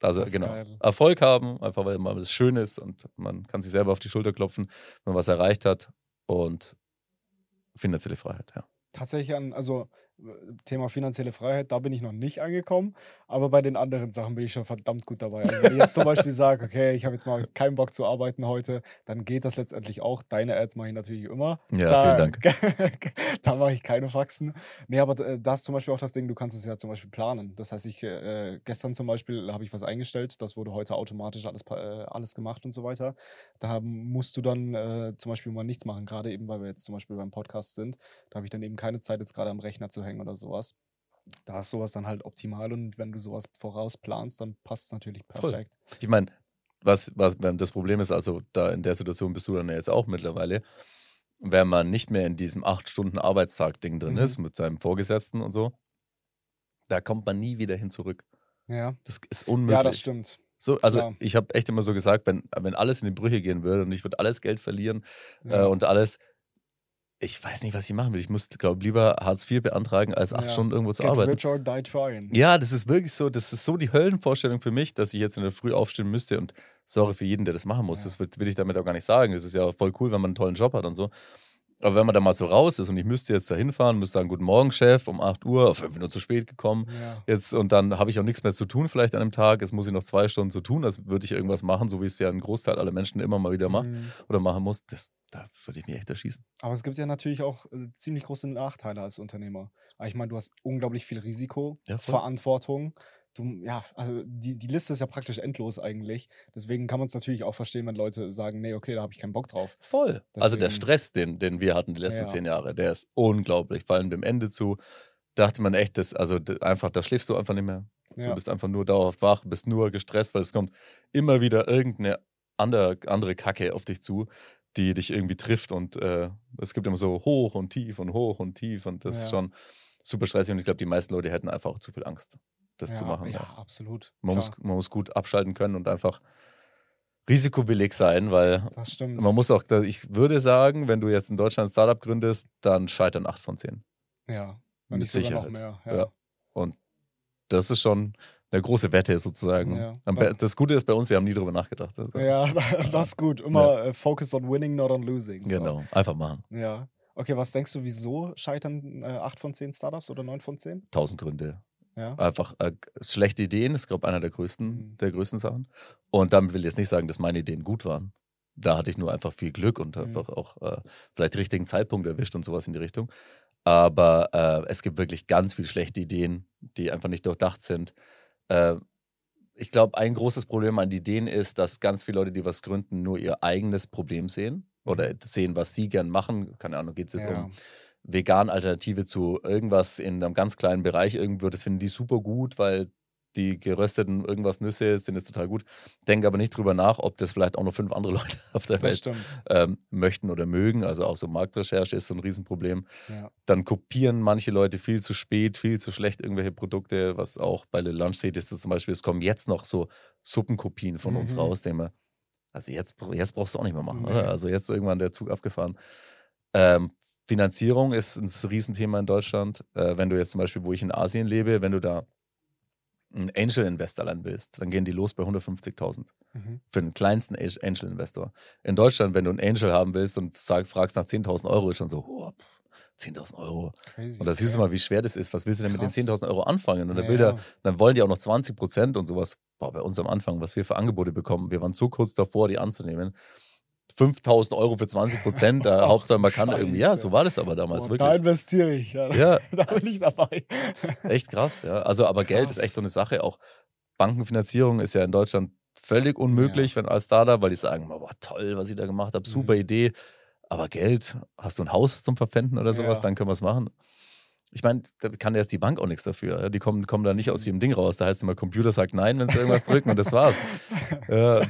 also Das ist genau. geil. Erfolg haben, einfach weil man es schön ist und man kann sich selber auf die Schulter klopfen, wenn man was erreicht hat und finanzielle Freiheit, ja. Tatsächlich an, also Thema finanzielle Freiheit, da bin ich noch nicht angekommen, aber bei den anderen Sachen bin ich schon verdammt gut dabei. Also wenn ich jetzt zum Beispiel sage, okay, ich habe jetzt mal keinen Bock zu arbeiten heute, dann geht das letztendlich auch. Deine Ads mache ich natürlich immer. Ja, da, vielen Dank. da mache ich keine Faxen. Nee, aber äh, das ist zum Beispiel auch das Ding, du kannst es ja zum Beispiel planen. Das heißt, ich äh, gestern zum Beispiel habe ich was eingestellt, das wurde heute automatisch alles, äh, alles gemacht und so weiter. Da musst du dann äh, zum Beispiel mal nichts machen, gerade eben, weil wir jetzt zum Beispiel beim Podcast sind. Da habe ich dann eben keine Zeit, jetzt gerade am Rechner zu hängen oder sowas. Da ist sowas dann halt optimal und wenn du sowas vorausplanst, dann passt es natürlich Voll. perfekt. Ich meine, was, was das Problem ist, also da in der Situation bist du dann ja jetzt auch mittlerweile, wenn man nicht mehr in diesem acht Stunden Arbeitstag-Ding drin Mhm. ist mit seinem Vorgesetzten und so, da kommt man nie wieder hin zurück. Ja. Das ist unmöglich. Ja, das stimmt. So, also Klar. ich habe echt immer so gesagt, wenn, wenn alles in die Brüche gehen würde und ich würde alles Geld verlieren Ja. äh, und alles, ich weiß nicht, was ich machen würde. Ich müsste, glaube lieber Hartz IV beantragen, als acht Ja. Stunden irgendwo zu Get arbeiten. rich or die trying. Ja, das ist wirklich so, das ist so die Höllenvorstellung für mich, dass ich jetzt in der Früh aufstehen müsste und sorry für jeden, der das machen muss. Ja. Das will, will ich damit auch gar nicht sagen. Das ist ja voll cool, wenn man einen tollen Job hat und so. Aber wenn man da mal so raus ist und ich müsste jetzt da hinfahren, müsste sagen, guten Morgen, Chef, um 8 Uhr, fünf Minuten zu spät gekommen. Ja. Jetzt, und dann habe ich auch nichts mehr zu tun, vielleicht an einem Tag. Jetzt muss ich noch zwei Stunden zu tun, als würde ich irgendwas machen, so wie es ja ein Großteil aller Menschen immer mal wieder macht Mhm. oder machen muss. Das, da würde ich mich echt erschießen. Aber es gibt ja natürlich auch äh, ziemlich große Nachteile als Unternehmer. Ich meine, du hast unglaublich viel Risiko, Ja. Verantwortung. Du, ja, also die, die Liste ist ja praktisch endlos eigentlich. Deswegen kann man es natürlich auch verstehen, wenn Leute sagen, nee, okay, da habe ich keinen Bock drauf. Voll. Also der Deswegen- Stress, den, den wir hatten die letzten Ja. zehn Jahre, der ist unglaublich. Vor allem dem Ende zu, dachte man echt, das, also einfach, da schläfst du einfach nicht mehr. Du Ja. bist einfach nur dauerhaft wach, bist nur gestresst, weil es kommt immer wieder irgendeine andere, andere Kacke auf dich zu, die dich irgendwie trifft. Und äh, es gibt immer so hoch und tief und hoch und tief. Und das ist Ja. schon super stressig. Und ich glaube, die meisten Leute hätten einfach auch zu viel Angst, das ja, zu machen. Ja, absolut. Man, muss, man muss gut abschalten können und einfach risikowillig sein, weil das stimmt. man muss auch, ich würde sagen, wenn du jetzt in Deutschland ein Startup gründest, dann scheitern 8 von 10. ja, wenn mit nicht sogar noch Sicherheit. mehr. Ja. Ja. Und das ist schon eine große Wette sozusagen. Ja. Das Gute ist bei uns, wir haben nie drüber nachgedacht. Also, Ja, das ist gut. Immer äh, focus on winning, not on losing. So. Genau, einfach machen. Ja. Okay, was denkst du, wieso scheitern äh, 8 von 10 Startups oder 9 von 10? Tausend Gründe. Ja. Einfach äh, schlechte Ideen, ist, glaube ich, einer der größten, Mhm. der größten Sachen. Und damit will ich jetzt nicht sagen, dass meine Ideen gut waren. Da hatte ich nur einfach viel Glück und Mhm. einfach auch äh, vielleicht den richtigen Zeitpunkt erwischt und sowas in die Richtung. Aber äh, es gibt wirklich ganz viele schlechte Ideen, die einfach nicht durchdacht sind. Äh, ich glaube, ein großes Problem an Ideen ist, dass ganz viele Leute, die was gründen, nur ihr eigenes Problem sehen oder sehen, was sie gern machen. Keine Ahnung, geht es jetzt Mhm. Ja. um vegan Alternative zu irgendwas in einem ganz kleinen Bereich irgendwo, das finden die super gut, weil die gerösteten irgendwas Nüsse sind jetzt total gut. Denke aber nicht drüber nach, ob das vielleicht auch noch fünf andere Leute auf der Das Welt ähm, möchten oder mögen. Also auch so Marktrecherche ist so ein Riesenproblem. Ja. Dann kopieren manche Leute viel zu spät, viel zu schlecht irgendwelche Produkte, was auch bei Le Lunch seht, ist zum Beispiel, es kommen jetzt noch so Suppenkopien von uns Mhm. raus, den wir, also jetzt, jetzt brauchst du auch nicht mehr machen, oder? Also jetzt irgendwann der Zug abgefahren. Ähm, Finanzierung ist ein Riesenthema in Deutschland. Äh, wenn du jetzt zum Beispiel, wo ich in Asien lebe, wenn du da einen Angel-Investor lernen willst, dann gehen die los bei 150.000 Mhm. für den kleinsten Ang- Angel-Investor. In Deutschland, wenn du einen Angel haben willst und sag, fragst nach 10.000 Euro, ist schon so, oh, pff, 10.000 Euro. Crazy. Und da siehst du mal, wie schwer das ist. Was willst du denn mit den Krass. 10.000 Euro anfangen? Und dann, Ja, der, dann wollen die auch noch 20 Prozent und sowas. Boah, bei uns am Anfang, was wir für Angebote bekommen. Wir waren so kurz davor, die anzunehmen. 5.000 Euro für 20 Prozent, da Ach, Hauptsache man kann irgendwie. Ja, so war das aber damals da wirklich. investiere ich. Ja. Ja, Da bin ich dabei. echt krass, ja. Also, aber Geld ist Krass. echt so eine Sache. Auch Bankenfinanzierung ist ja in Deutschland völlig unmöglich, wenn als Startup, weil die sagen, boah, toll, was ich da gemacht habe, super Mhm. Idee. Aber Geld, hast du ein Haus zum Verpfänden oder sowas, Ja. dann können wir es machen. Ich meine, da kann jetzt die Bank auch nichts dafür. Die kommen, kommen da nicht aus Mhm. ihrem Ding raus. Da heißt es immer, Computer sagt nein, wenn sie irgendwas drücken und das war's. Ja,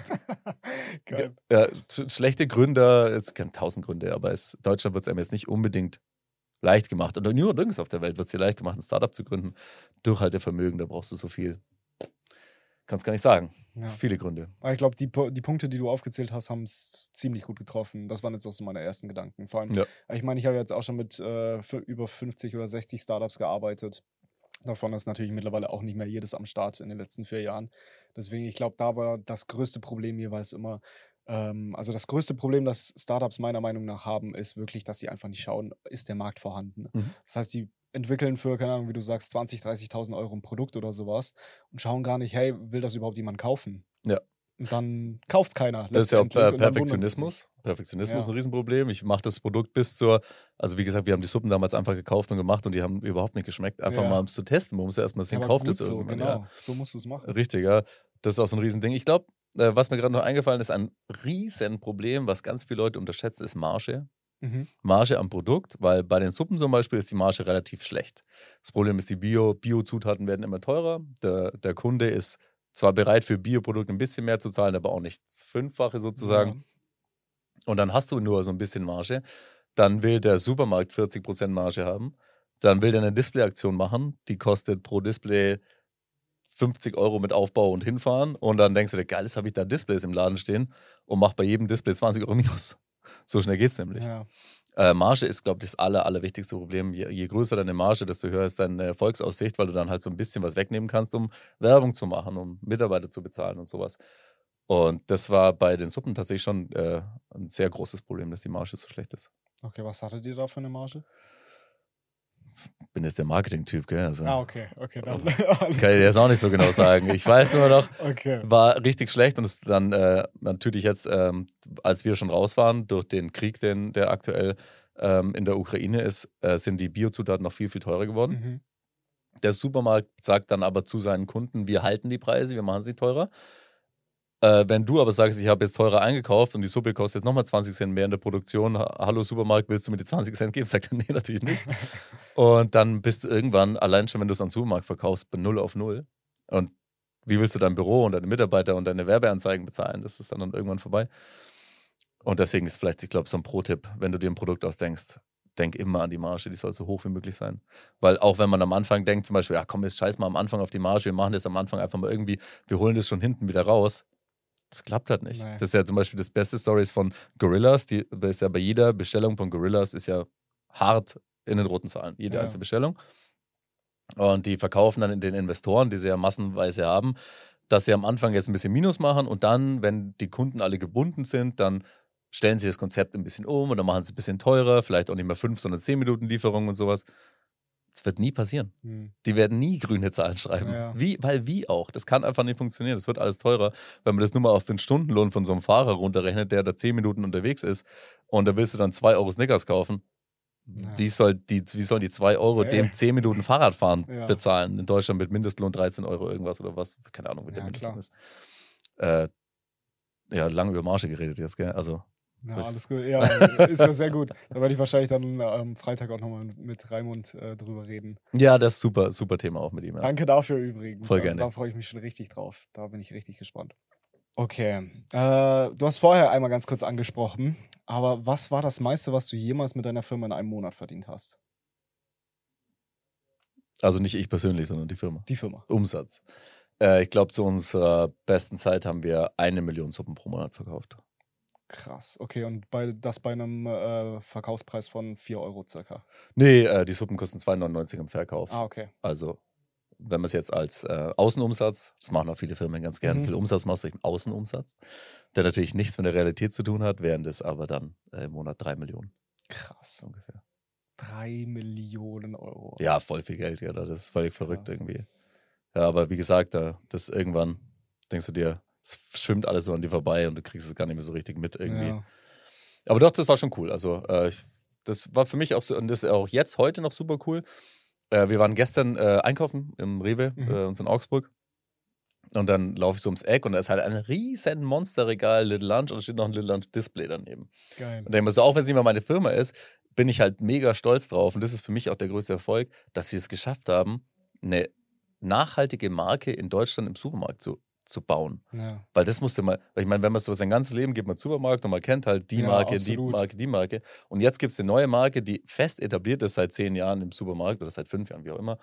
ja, sch- schlechte Gründer, es gibt tausend Gründe, aber es, Deutschland wird es einem jetzt nicht unbedingt leicht gemacht. Und nur nirgends auf der Welt wird es dir leicht gemacht, ein Startup zu gründen. Durchhaltevermögen, da brauchst du so viel. Kannst gar nicht sagen. Ja. Viele Gründe. Aber ich glaube, die, die Punkte, die du aufgezählt hast, haben es ziemlich gut getroffen. Das waren jetzt auch so meine ersten Gedanken. Vor allem, Ja. ich meine, ich habe jetzt auch schon mit äh, über 50 oder 60 Startups gearbeitet. Davon ist natürlich mittlerweile auch nicht mehr jedes am Start in den letzten vier Jahren. Deswegen, ich glaube, da war das größte Problem jeweils immer, ähm, also das größte Problem, das Startups meiner Meinung nach haben, ist wirklich, dass sie einfach nicht schauen, ist der Markt vorhanden. Mhm. Das heißt, sie entwickeln für, keine Ahnung, wie du sagst, 20.000, 30.000 Euro ein Produkt oder sowas und schauen gar nicht, hey, will das überhaupt jemand kaufen? Ja. Und dann kauft es keiner. Das ist ja auch sich. Perfektionismus. Perfektionismus ist Ja. ein Riesenproblem. Ich mache das Produkt bis zur, also wie gesagt, wir haben die Suppen damals einfach gekauft und gemacht und die haben überhaupt nicht geschmeckt. Einfach Ja. mal um es zu testen. Man muss ja erstmal Ja, sehen, aber kauft es so, irgendwann. genau. Ja. So musst du es machen. Richtig, ja. Das ist auch so ein Riesending. Ich glaube, äh, was mir gerade noch eingefallen ist, ein Riesenproblem, was ganz viele Leute unterschätzen, ist Marge. Mhm. Marge am Produkt, weil bei den Suppen zum Beispiel ist die Marge relativ schlecht. Das Problem ist, die Bio- Bio-Zutaten werden immer teurer. Der, der Kunde ist zwar bereit für Bioprodukte ein bisschen mehr zu zahlen, aber auch nicht das Fünffache sozusagen. Und dann hast du nur so ein bisschen Marge. Dann will der Supermarkt 40% Marge haben. Dann will der eine Displayaktion machen, die kostet pro Display 50 Euro mit Aufbau und hinfahren und dann denkst du dir, geil, jetzt habe ich da Displays im Laden stehen und mach bei jedem Display 20 Euro minus. So schnell geht's nämlich. Ja. Äh, Marge ist, glaube ich, das aller, allerwichtigste Problem. Je, je, größer deine Marge, desto höher ist deine Erfolgsaussicht, weil du dann halt so ein bisschen was wegnehmen kannst, um Werbung zu machen, um Mitarbeiter zu bezahlen und sowas. Und das war bei den Suppen tatsächlich schon äh, ein sehr großes Problem, dass die Marge so schlecht ist. Okay, was hattet ihr da für eine Marge? Bin jetzt der Marketing-Typ, gell? Also, ah, okay, okay. Dann, kann ich dir jetzt auch nicht so genau sagen. Ich weiß nur noch, okay. war richtig schlecht und es dann äh, natürlich jetzt, ähm, als wir schon raus waren, durch den Krieg, den, der aktuell ähm, in der Ukraine ist, äh, sind die Biozutaten noch viel, viel teurer geworden. Mhm. Der Supermarkt sagt dann aber zu seinen Kunden, wir halten die Preise, wir machen sie teurer. Äh, wenn du aber sagst, ich habe jetzt teurer eingekauft und die Suppe kostet jetzt nochmal 20 Cent mehr in der Produktion, hallo Supermarkt, willst du mir die 20 Cent geben? Sagt er, nee, natürlich nicht. und dann bist du irgendwann, allein schon, wenn du es an Supermarkt verkaufst, bei null auf null. Und wie willst du dein Büro und deine Mitarbeiter und deine Werbeanzeigen bezahlen? Das ist dann, dann irgendwann vorbei. Und deswegen ist vielleicht, ich glaube, so ein Pro-Tipp, wenn du dir ein Produkt ausdenkst, denk immer an die Marge, die soll so hoch wie möglich sein. Weil auch wenn man am Anfang denkt, zum Beispiel, ja komm, jetzt scheiß mal am Anfang auf die Marge, wir machen das am Anfang einfach mal irgendwie, wir holen das schon hinten wieder raus, das klappt halt nicht. Nee. Das ist ja zum Beispiel das beste Stories von Gorillas. Die ist ja bei jeder Bestellung von Gorillas ist ja hart in den roten Zahlen. Jede Ja. einzelne Bestellung. Und die verkaufen dann in den Investoren, die sie ja massenweise haben, dass sie am Anfang jetzt ein bisschen Minus machen und dann, wenn die Kunden alle gebunden sind, dann stellen sie das Konzept ein bisschen um oder machen es ein bisschen teurer, vielleicht auch nicht mehr fünf, sondern zehn Minuten Lieferung und sowas. Das wird nie passieren. Hm. Die werden nie grüne Zahlen schreiben. Ja. Wie, weil wie auch? Das kann einfach nicht funktionieren. Das wird alles teurer, wenn man das nur mal auf den Stundenlohn von so einem Fahrer runterrechnet, der da zehn Minuten unterwegs ist und da willst du dann zwei Euro Snickers kaufen. Ja. Wie, soll die, wie sollen die zwei Euro Ja. dem zehn Minuten Fahrradfahren Ja. bezahlen? In Deutschland mit Mindestlohn 13 Euro irgendwas oder was? Keine Ahnung, wie der Mindestlohn klar. ist. Äh, ja, lange über Marge geredet jetzt, gell? Also, Ja, Was- alles gut. Ja, ist ja sehr gut. Da werde ich wahrscheinlich dann am Freitag auch nochmal mit Raimund äh, drüber reden. ja, das ist super, super Thema auch mit ihm. Ja. Danke dafür übrigens. Voll also, gerne. Da freue ich mich schon richtig drauf. Da bin ich richtig gespannt. Okay. Äh, du hast vorher einmal ganz kurz angesprochen, aber was war das meiste, was du jemals mit deiner Firma in einem Monat verdient hast? Also nicht ich persönlich, sondern die Firma. Die Firma. Umsatz. Äh, ich glaube, zu unserer besten Zeit haben wir eine Million Suppen pro Monat verkauft. Krass. Okay, und bei, das bei einem äh, Verkaufspreis von 4 Euro circa. Nee, äh, die Suppen kosten 2,99 im Verkauf. Ah, okay. Also, wenn man es jetzt als äh, Außenumsatz, das machen auch viele Firmen ganz gerne, Mhm. viel Umsatz machst du im Außenumsatz, der natürlich nichts mit der Realität zu tun hat, wären das aber dann äh, im Monat drei Millionen Krass. ungefähr. 3 Millionen Euro. Ja, voll viel Geld, ja, das ist völlig verrückt Krass. irgendwie. Ja, aber wie gesagt, da, das irgendwann denkst du dir, es schwimmt alles so an dir vorbei und du kriegst es gar nicht mehr so richtig mit irgendwie. Ja. Aber doch, das war schon cool. Also, äh, ich, das war für mich auch so, und das ist auch jetzt heute noch super cool. Äh, wir waren gestern äh, einkaufen im Rewe, Mhm. äh, uns in Augsburg. Und dann laufe ich so ums Eck und da ist halt ein riesen Monsterregal Little Lunch und da steht noch ein Little Lunch Display daneben. Geil. Und denke mir so, auch wenn es nicht mehr meine Firma ist, bin ich halt mega stolz drauf. Und das ist für mich auch der größte Erfolg, dass wir es geschafft haben, eine nachhaltige Marke in Deutschland im Supermarkt zu, zu bauen. Ja. Weil das musste mal, weil ich meine, wenn man so sein ganzes Leben geht man Supermarkt und man kennt halt die Ja, Marke, absolut. die Marke, die Marke. Und jetzt gibt es eine neue Marke, die fest etabliert ist seit zehn Jahren im Supermarkt oder seit fünf Jahren, wie auch immer.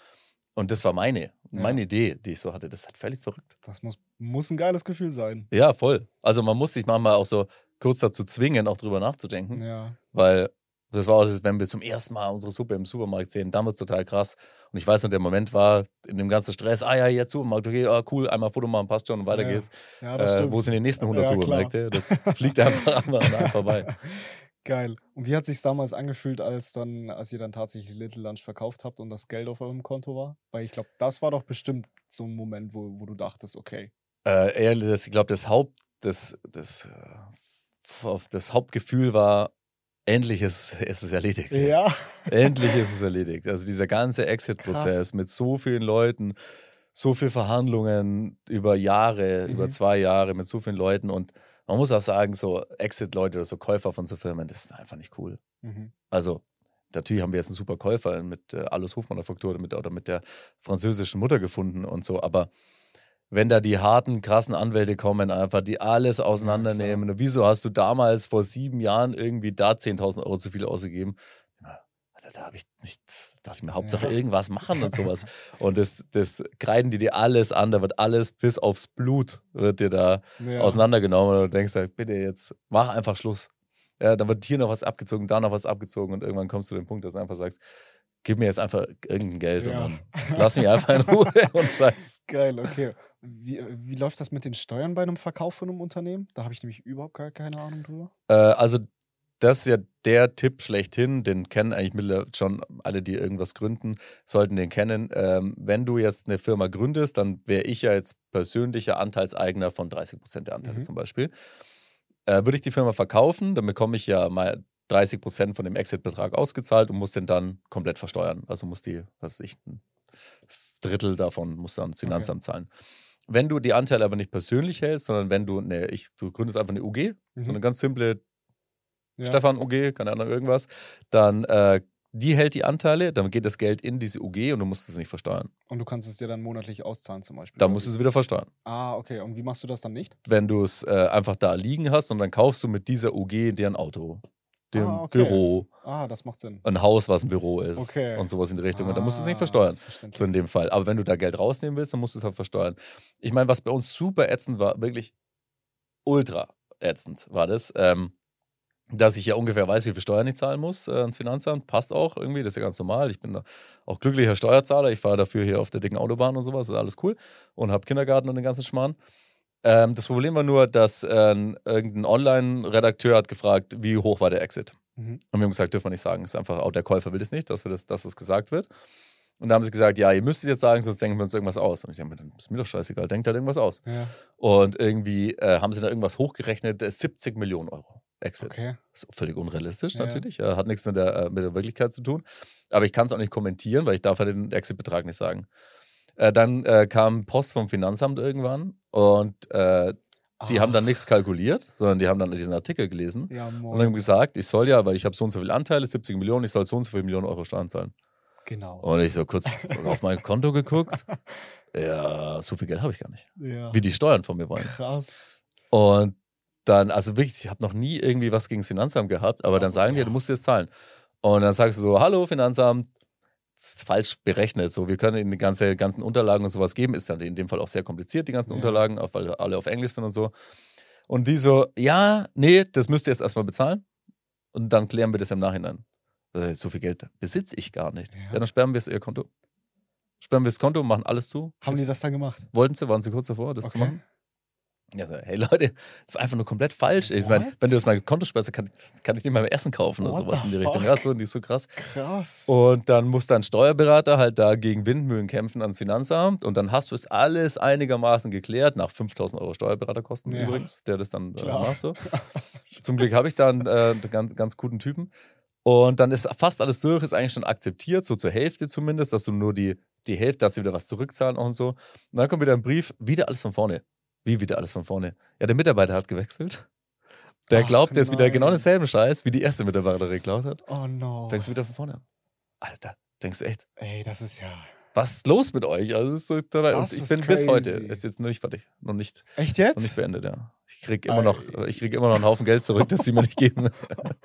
Und das war meine, meine Idee, die ich so hatte. Das ist halt völlig verrückt. Das muss, muss ein geiles Gefühl sein. Ja, voll. Also man muss sich manchmal auch so kurz dazu zwingen, auch drüber nachzudenken. Ja. Weil das war auch, das, wenn wir zum ersten Mal unsere Suppe im Supermarkt sehen, damals total krass. Und ich weiß noch, der Moment war in dem ganzen Stress, ah ja, jetzt Supermarkt, okay, ah, cool, einmal Foto machen, passt schon und weiter Ja, geht's. Ja, das Äh, stimmt. wo sind die nächsten 100 Ja. Supermärkte? Das fliegt einfach an einem vorbei. Geil. Und wie hat sich damals angefühlt, als dann, als ihr dann tatsächlich Little Lunch verkauft habt und das Geld auf eurem Konto war? Weil ich glaube, das war doch bestimmt so ein Moment, wo, wo du dachtest, okay. Äh, ehrlich, ich glaube, das Haupt, das, das, äh, das Hauptgefühl war, endlich ist, ist es erledigt. Ja. Endlich ist es erledigt. Also dieser ganze Exit-Prozess mit so vielen Leuten, so viel Verhandlungen über Jahre, Mhm. über zwei Jahre mit so vielen Leuten und man muss auch sagen, so Exit-Leute oder so Käufer von so Firmen, das ist einfach nicht cool. Mhm. Also natürlich haben wir jetzt einen super Käufer mit äh, Alles Hofmanufaktur oder mit, oder mit der französischen Mutter gefunden und so, aber wenn da die harten, krassen Anwälte kommen, einfach die alles auseinandernehmen. und wieso hast du damals vor sieben Jahren irgendwie da 10.000 Euro zu viel ausgegeben? Ja, da habe ich nichts, dachte ich mir, Hauptsache irgendwas machen und sowas. Und das, das kreiden die dir alles an, da wird alles bis aufs Blut, wird dir da ja. auseinandergenommen und du denkst halt, bitte jetzt, mach einfach Schluss. Ja, dann wird hier noch was abgezogen, da noch was abgezogen und irgendwann kommst du zu dem Punkt, dass du einfach sagst, gib mir jetzt einfach irgendein Geld ja. und dann lass mich einfach in Ruhe und scheiß. Geil, okay. Wie, wie läuft das mit den Steuern bei einem Verkauf von einem Unternehmen? Da habe ich nämlich überhaupt gar keine Ahnung drüber. Äh, also das ist ja der Tipp schlechthin, den kennen eigentlich mittlerweile schon alle, die irgendwas gründen, sollten den kennen. Ähm, wenn du jetzt eine Firma gründest, dann wäre ich ja jetzt persönlicher Anteilseigner von 30 Prozent der Anteile mhm. zum Beispiel. Äh, würde ich die Firma verkaufen, dann bekomme ich ja mal 30 Prozent von dem Exit-Betrag ausgezahlt und muss den dann komplett versteuern. Also muss die, was weiß ich, ein Drittel davon muss dann ins Finanzamt okay. zahlen. Wenn du die Anteile aber nicht persönlich hältst, sondern wenn du, ne, ich, du gründest einfach eine UG, mhm. so eine ganz simple ja. Stefan UG, keine Ahnung, irgendwas, dann äh, die hält die Anteile, dann geht das Geld in diese UG und du musst es nicht versteuern. Und du kannst es dir dann monatlich auszahlen zum Beispiel? Dann musst du es wieder versteuern. Ah, okay. Und wie machst du das dann nicht? Wenn du es äh, einfach da liegen hast und dann kaufst du mit dieser UG dir ein Auto, dem ah, okay. Büro. Ah, das macht Sinn. Ein Haus, was ein Büro ist okay. und sowas in die Richtung. Ah, und dann musst du es nicht versteuern. So in dem Fall. Aber wenn du da Geld rausnehmen willst, dann musst du es halt versteuern. Ich meine, was bei uns super ätzend war, wirklich ultra ätzend war das. Ähm, dass ich ja ungefähr weiß, wie viel Steuern ich zahlen muss äh, ans Finanzamt. Passt auch irgendwie, das ist ja ganz normal. Ich bin auch glücklicher Steuerzahler. Ich fahre dafür hier auf der dicken Autobahn und sowas, das ist alles cool. Und habe Kindergarten und den ganzen Schmarrn. Ähm, das Problem war nur, dass äh, irgendein Online-Redakteur hat gefragt, wie hoch war der Exit. Mhm. Und wir haben gesagt, dürfen wir nicht sagen. ist einfach, auch der Käufer will das nicht, dass, wir das, dass das gesagt wird. Und da haben sie gesagt, ja, ihr müsst es jetzt sagen, sonst denken wir uns irgendwas aus. Und ich mir, ist mir doch scheißegal, denkt halt irgendwas aus. Ja. Und irgendwie äh, haben sie da irgendwas hochgerechnet, 70 Millionen Euro. Exit. Okay. Das ist völlig unrealistisch ja. natürlich. Hat nichts mit der, äh, mit der Wirklichkeit zu tun. Aber ich kann es auch nicht kommentieren, weil ich darf ja den Exit-Betrag nicht sagen. Äh, dann äh, kam Post vom Finanzamt irgendwann und äh, die haben dann nichts kalkuliert, sondern die haben dann diesen Artikel gelesen ja, und haben gesagt, ich soll ja, weil ich habe so und so viele Anteile, 70 Millionen, ich soll so und so viele Millionen Euro Steuern zahlen. Genau. Und ich so kurz auf mein Konto geguckt. Ja, so viel Geld habe ich gar nicht. Ja. Wie die Steuern von mir wollen. Krass. Und dann, also wirklich, ich habe noch nie irgendwie was gegen das Finanzamt gehabt, aber dann sagen die, du musst jetzt zahlen. Und dann sagst du so, hallo Finanzamt, falsch berechnet. So, wir können ihnen die ganze, ganzen Unterlagen und sowas geben. Ist dann in dem Fall auch sehr kompliziert, die ganzen ja. Unterlagen, auch weil alle auf Englisch sind und so. Und die so, ja, nee, das müsst ihr jetzt erstmal bezahlen. Und dann klären wir das im Nachhinein. So viel Geld besitze ich gar nicht. Ja. ja, dann sperren wir es ihr Konto. Sperren wir das Konto, machen alles zu. Haben die das dann gemacht? Wollten sie, waren sie kurz davor, das okay. zu machen? Ja, so, hey Leute, das ist einfach nur komplett falsch. Ich meine, wenn du das mal Konto sperrst, kann, kann ich nicht mal mehr Essen kaufen What oder sowas in die Richtung. Ja, so, die ist so krass. Krass. Und dann muss dein Steuerberater halt da gegen Windmühlen kämpfen ans Finanzamt und dann hast du es alles einigermaßen geklärt, nach 5000 Euro Steuerberaterkosten ja. übrigens, der das dann äh, macht. So. Zum Glück habe ich da einen äh, ganz, ganz guten Typen. Und dann ist fast alles durch, ist eigentlich schon akzeptiert, so zur Hälfte zumindest, dass du nur die, die Hälfte, dass sie wieder was zurückzahlen und so. Und dann kommt wieder ein Brief, wieder alles von vorne. Wie wieder alles von vorne? Ja, der Mitarbeiter hat gewechselt. Der Ach, glaubt, der ist wieder genau denselben Scheiß, wie die erste Mitarbeiterin geklaut hat. Oh no. Denkst du wieder von vorne an. Alter, denkst du echt? Ey, das ist ja. Was ist los mit euch? Also, ist so das ich bin crazy. bis heute, ist jetzt noch nicht fertig. Noch nicht, echt jetzt? Noch nicht beendet, ja. Ich krieg immer noch, ich krieg immer noch einen Haufen Geld zurück, das sie mir nicht geben.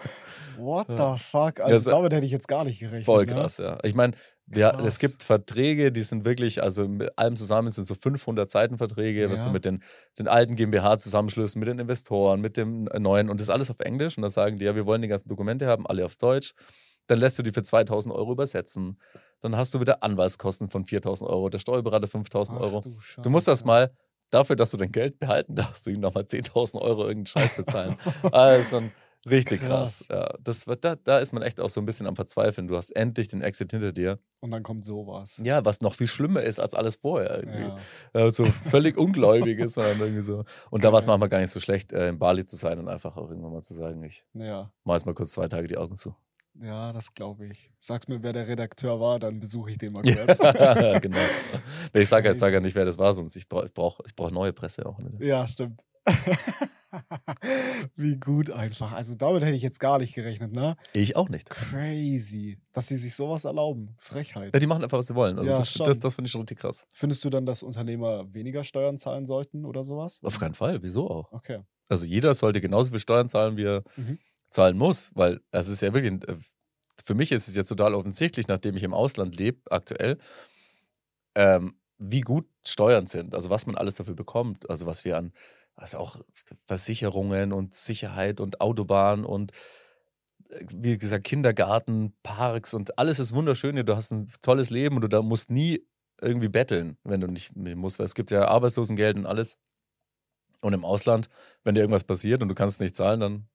What the fuck? Also, ja, damit hätte ich jetzt gar nicht gerechnet. Voll ne? krass, ne? ja. Ich meine, ja, es gibt Verträge, die sind wirklich, also mit allem zusammen sind so 500 Seiten Verträge, ja. was du mit den, den alten GmbH-Zusammenschlüssen, mit den Investoren, mit dem neuen und das ist alles auf Englisch und dann sagen die, ja, wir wollen die ganzen Dokumente haben, alle auf Deutsch. Dann lässt du die für 2000 Euro übersetzen. Dann hast du wieder Anwaltskosten von 4000 Euro, der Steuerberater 5000 Euro. Du, du, musst das mal dafür, dass du dein Geld behalten darfst, du ihm nochmal 10.000 Euro irgendeinen Scheiß bezahlen. also Richtig krass. krass. Ja, das wird, da, da ist man echt auch so ein bisschen am Verzweifeln. Du hast endlich den Exit hinter dir. Und dann kommt sowas. Ja, was noch viel schlimmer ist als alles vorher. Ja. Ja, so völlig ungläubig ist man irgendwie so. Und da war es manchmal gar nicht so schlecht, äh, in Bali zu sein und einfach auch irgendwann mal zu sagen, ich ja. mach jetzt mal kurz zwei Tage die Augen zu. Ja, das glaube ich. Sag's mir, wer der Redakteur war, dann besuche ich den mal kurz. ja, genau. Nee, ich sage ja, sag ja nicht, wer das war, sonst ich brauche ich brauch, ich brauch neue Presse auch. Ne? Ja, stimmt. Wie gut einfach. Also damit hätte ich jetzt gar nicht gerechnet, ne? Ich auch nicht. Crazy, dass sie sich sowas erlauben. Frechheit. Ja, die machen einfach, was sie wollen. Also ja, das, das, das finde ich schon richtig krass. Findest du dann, dass Unternehmer weniger Steuern zahlen sollten oder sowas? Auf keinen Fall. Wieso auch? Okay. Also jeder sollte genauso viel Steuern zahlen, wie er mhm. zahlen muss, weil es ist ja wirklich äh, für mich ist es jetzt total offensichtlich, nachdem ich im Ausland lebe, aktuell, ähm, wie gut Steuern sind, also was man alles dafür bekommt, also was wir an, also auch Versicherungen und Sicherheit und Autobahn und äh, wie gesagt, Kindergarten, Parks und alles ist wunderschön. Du hast ein tolles Leben und du da musst nie irgendwie betteln, wenn du nicht musst, weil es gibt ja Arbeitslosengeld und alles. Und im Ausland, wenn dir irgendwas passiert und du kannst nicht zahlen, dann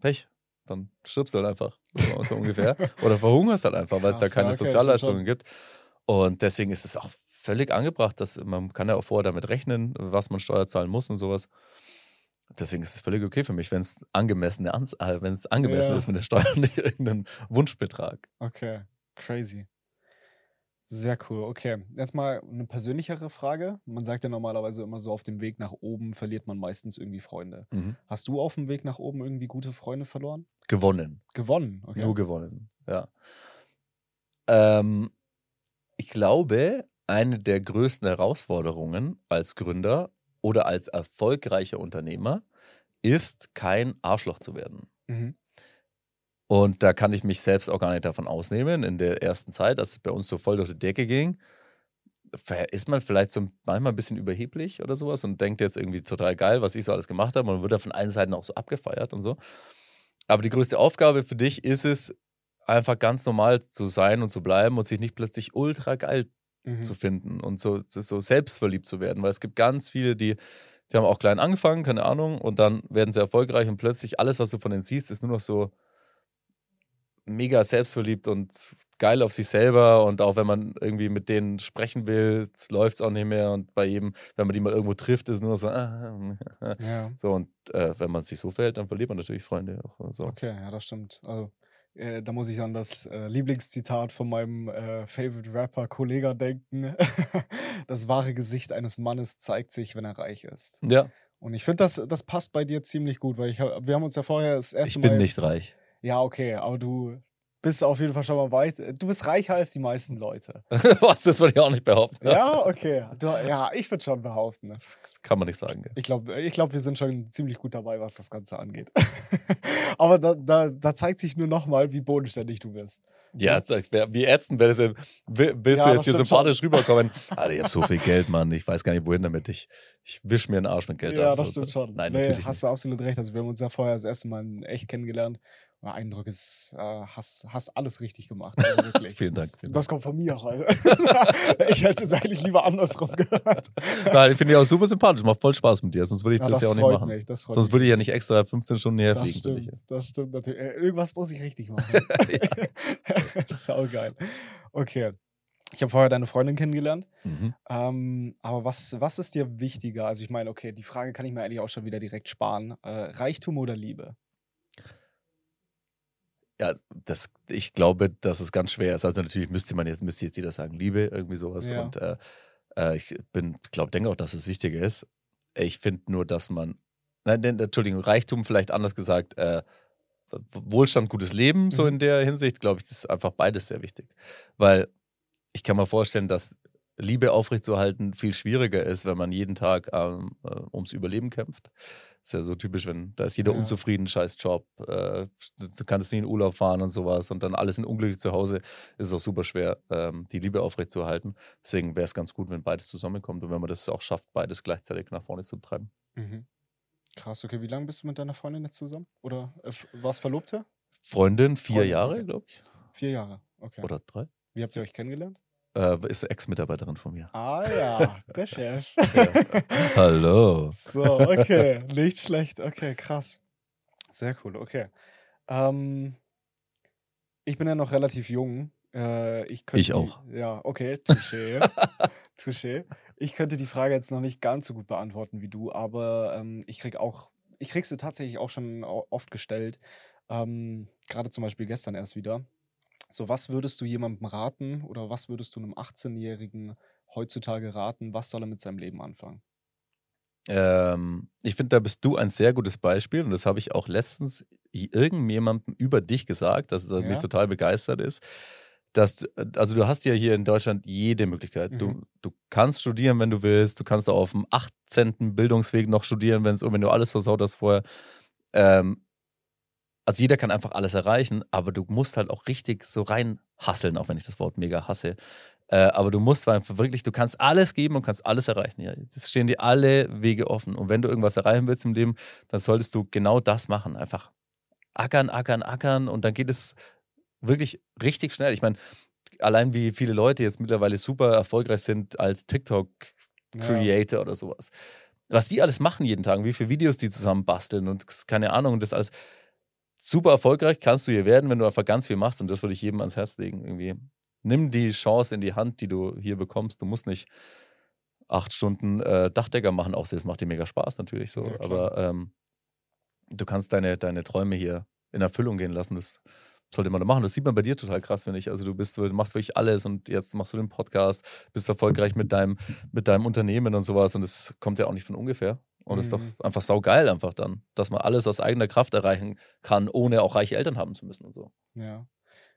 Pech. Dann stirbst du halt einfach, so, so ungefähr. Oder verhungerst halt einfach, weil es da keine okay, Sozialleistungen gibt. Und deswegen ist es auch völlig angebracht, dass man kann ja auch vorher damit rechnen, was man Steuer zahlen muss und sowas. Deswegen ist es völlig okay für mich, wenn es angemessen, äh, wenn es angemessen ja. ist mit der Steuer und nicht irgendein Wunschbetrag. Okay, crazy. Sehr cool. Okay, jetzt mal eine persönlichere Frage. Man sagt ja normalerweise immer so, auf dem Weg nach oben verliert man meistens irgendwie Freunde. Mhm. Hast du auf dem Weg nach oben irgendwie gute Freunde verloren? Gewonnen. Gewonnen, okay. Nur gewonnen, ja. Ähm, ich glaube, eine der größten Herausforderungen als Gründer oder als erfolgreicher Unternehmer ist, kein Arschloch zu werden. Mhm. Und da kann ich mich selbst auch gar nicht davon ausnehmen. In der ersten Zeit, als es bei uns so voll durch die Decke ging, ist man vielleicht so manchmal ein bisschen überheblich oder sowas und denkt jetzt irgendwie total geil, was ich so alles gemacht habe. Und wird da von allen Seiten auch so abgefeiert und so. Aber die größte Aufgabe für dich ist es, einfach ganz normal zu sein und zu bleiben und sich nicht plötzlich ultra geil mhm. zu finden und so, so selbstverliebt zu werden. Weil es gibt ganz viele, die, die haben auch klein angefangen, keine Ahnung, und dann werden sie erfolgreich und plötzlich alles, was du von denen siehst, ist nur noch so mega selbstverliebt und geil auf sich selber und auch wenn man irgendwie mit denen sprechen will, läuft es auch nicht mehr und bei jedem, wenn man die mal irgendwo trifft, ist nur so, ah, ja. so und äh, wenn man sich so verhält, dann verliert man natürlich Freunde auch. So. Okay, ja, das stimmt. Also äh, da muss ich an das äh, Lieblingszitat von meinem äh, Favorite Rapper Kollega denken. das wahre Gesicht eines Mannes zeigt sich, wenn er reich ist. Ja. Und ich finde, das, das passt bei dir ziemlich gut, weil ich, wir haben uns ja vorher das erste Mal. Ich bin nicht reich. Ja, okay, aber du bist auf jeden Fall schon mal weit. Du bist reicher als die meisten Leute. Was? Das würde ich auch nicht behaupten. Ja, okay. Du, ja, ich würde schon behaupten. Kann man nicht sagen. Gell? Ich glaube, ich glaub, wir sind schon ziemlich gut dabei, was das Ganze angeht. Aber da, da, da zeigt sich nur nochmal, wie bodenständig du bist. Ja, wie ätzend wäre das. Willst ja, du jetzt hier sympathisch schon. rüberkommen? Alter, ich habe so viel Geld, Mann. Ich weiß gar nicht, wohin damit. Ich, ich wisch mir den Arsch mit Geld Ja, das stimmt schon. Nein, nee, natürlich. Hast nicht. du absolut recht. Also, wir haben uns ja vorher das erste Mal echt kennengelernt. Mein Eindruck ist, äh, hast, hast alles richtig gemacht. Also vielen Dank. Vielen das kommt von mir. Also. ich hätte es eigentlich lieber andersrum gehört. Nein, ich finde dich auch super sympathisch. Macht voll Spaß mit dir. Sonst würde ich ja, das, ja auch nicht machen. Mich, Sonst würde ich ja nicht extra 15 Stunden hierher das fliegen. Stimmt, das stimmt natürlich. Äh, irgendwas muss ich richtig machen. Sau geil. Okay. Ich habe vorher deine Freundin kennengelernt. Mhm. Ähm, aber was, was ist dir wichtiger? Also ich meine, okay, die Frage kann ich mir eigentlich auch schon wieder direkt sparen. Äh, Reichtum oder Liebe? Ja, das, ich glaube, dass es ganz schwer ist. Also natürlich müsste man jetzt, müsste jetzt jeder sagen, Liebe, irgendwie sowas. Ja. Und äh, äh, ich bin, glaube, denke auch, dass es wichtiger ist. Ich finde nur, dass man, nein, Entschuldigung, Reichtum vielleicht anders gesagt, äh, Wohlstand, gutes Leben, so mhm. in der Hinsicht, glaube ich, das ist einfach beides sehr wichtig. Weil ich kann mir vorstellen, dass Liebe aufrechtzuerhalten viel schwieriger ist, wenn man jeden Tag ähm, äh, ums Überleben kämpft. Ist ja so typisch, wenn da ist jeder ja. unzufrieden, scheiß Job, äh, du kannst nie in Urlaub fahren und sowas und dann alles sind unglücklich zu Hause, ist es auch super schwer, ähm, die Liebe aufrechtzuerhalten. Deswegen wäre es ganz gut, wenn beides zusammenkommt und wenn man das auch schafft, beides gleichzeitig nach vorne zu treiben. Mhm. Krass, okay. Wie lange bist du mit deiner Freundin jetzt zusammen? Oder äh, warst Verlobte? Freundin, vier Freundin, Jahre, glaube ich. Vier Jahre, okay. Oder drei. Wie habt ihr euch kennengelernt? Äh, ist Ex-Mitarbeiterin von mir. Ah ja, der Chef. Ja. Hallo. So, okay. Nicht schlecht. Okay, krass. Sehr cool, okay. Ähm, ich bin ja noch relativ jung. Äh, ich, ich auch. Die, ja, okay, touché. touché. Ich könnte die Frage jetzt noch nicht ganz so gut beantworten wie du, aber ähm, ich krieg auch, ich krieg sie tatsächlich auch schon oft gestellt. Ähm, Gerade zum Beispiel gestern erst wieder. So, was würdest du jemandem raten oder was würdest du einem 18-Jährigen heutzutage raten? Was soll er mit seinem Leben anfangen? Ähm, ich finde, da bist du ein sehr gutes Beispiel und das habe ich auch letztens irgendjemandem über dich gesagt, dass er ja. mich total begeistert ist. Dass, also du hast ja hier in Deutschland jede Möglichkeit. Mhm. Du, du kannst studieren, wenn du willst. Du kannst auch auf dem 18. Bildungsweg noch studieren, wenn du alles versaut hast vorher. Ähm, also jeder kann einfach alles erreichen, aber du musst halt auch richtig so reinhasseln, auch wenn ich das Wort mega hasse. Äh, aber du musst einfach wirklich, du kannst alles geben und kannst alles erreichen. Ja, es stehen dir alle Wege offen. Und wenn du irgendwas erreichen willst im Leben, dann solltest du genau das machen. Einfach ackern, ackern, ackern und dann geht es wirklich richtig schnell. Ich meine, allein wie viele Leute jetzt mittlerweile super erfolgreich sind als TikTok-Creator ja. oder sowas. Was die alles machen jeden Tag, wie viele Videos die zusammen basteln und keine Ahnung, das alles super erfolgreich kannst du hier werden, wenn du einfach ganz viel machst und das würde ich jedem ans Herz legen irgendwie. Nimm die Chance in die Hand, die du hier bekommst. Du musst nicht acht Stunden äh, Dachdecker machen, auch das macht dir mega Spaß natürlich so, ja, aber ähm, du kannst deine, deine Träume hier in Erfüllung gehen lassen. Das sollte man da machen. Das sieht man bei dir total krass, finde ich. Also du bist, du machst wirklich alles und jetzt machst du den Podcast, bist erfolgreich mit deinem, mit deinem Unternehmen und sowas und das kommt ja auch nicht von ungefähr. Und mhm. ist doch mhm. einfach saugeil einfach dann, dass man alles aus eigener Kraft erreichen kann, ohne auch reiche Eltern haben zu müssen und so. Ja.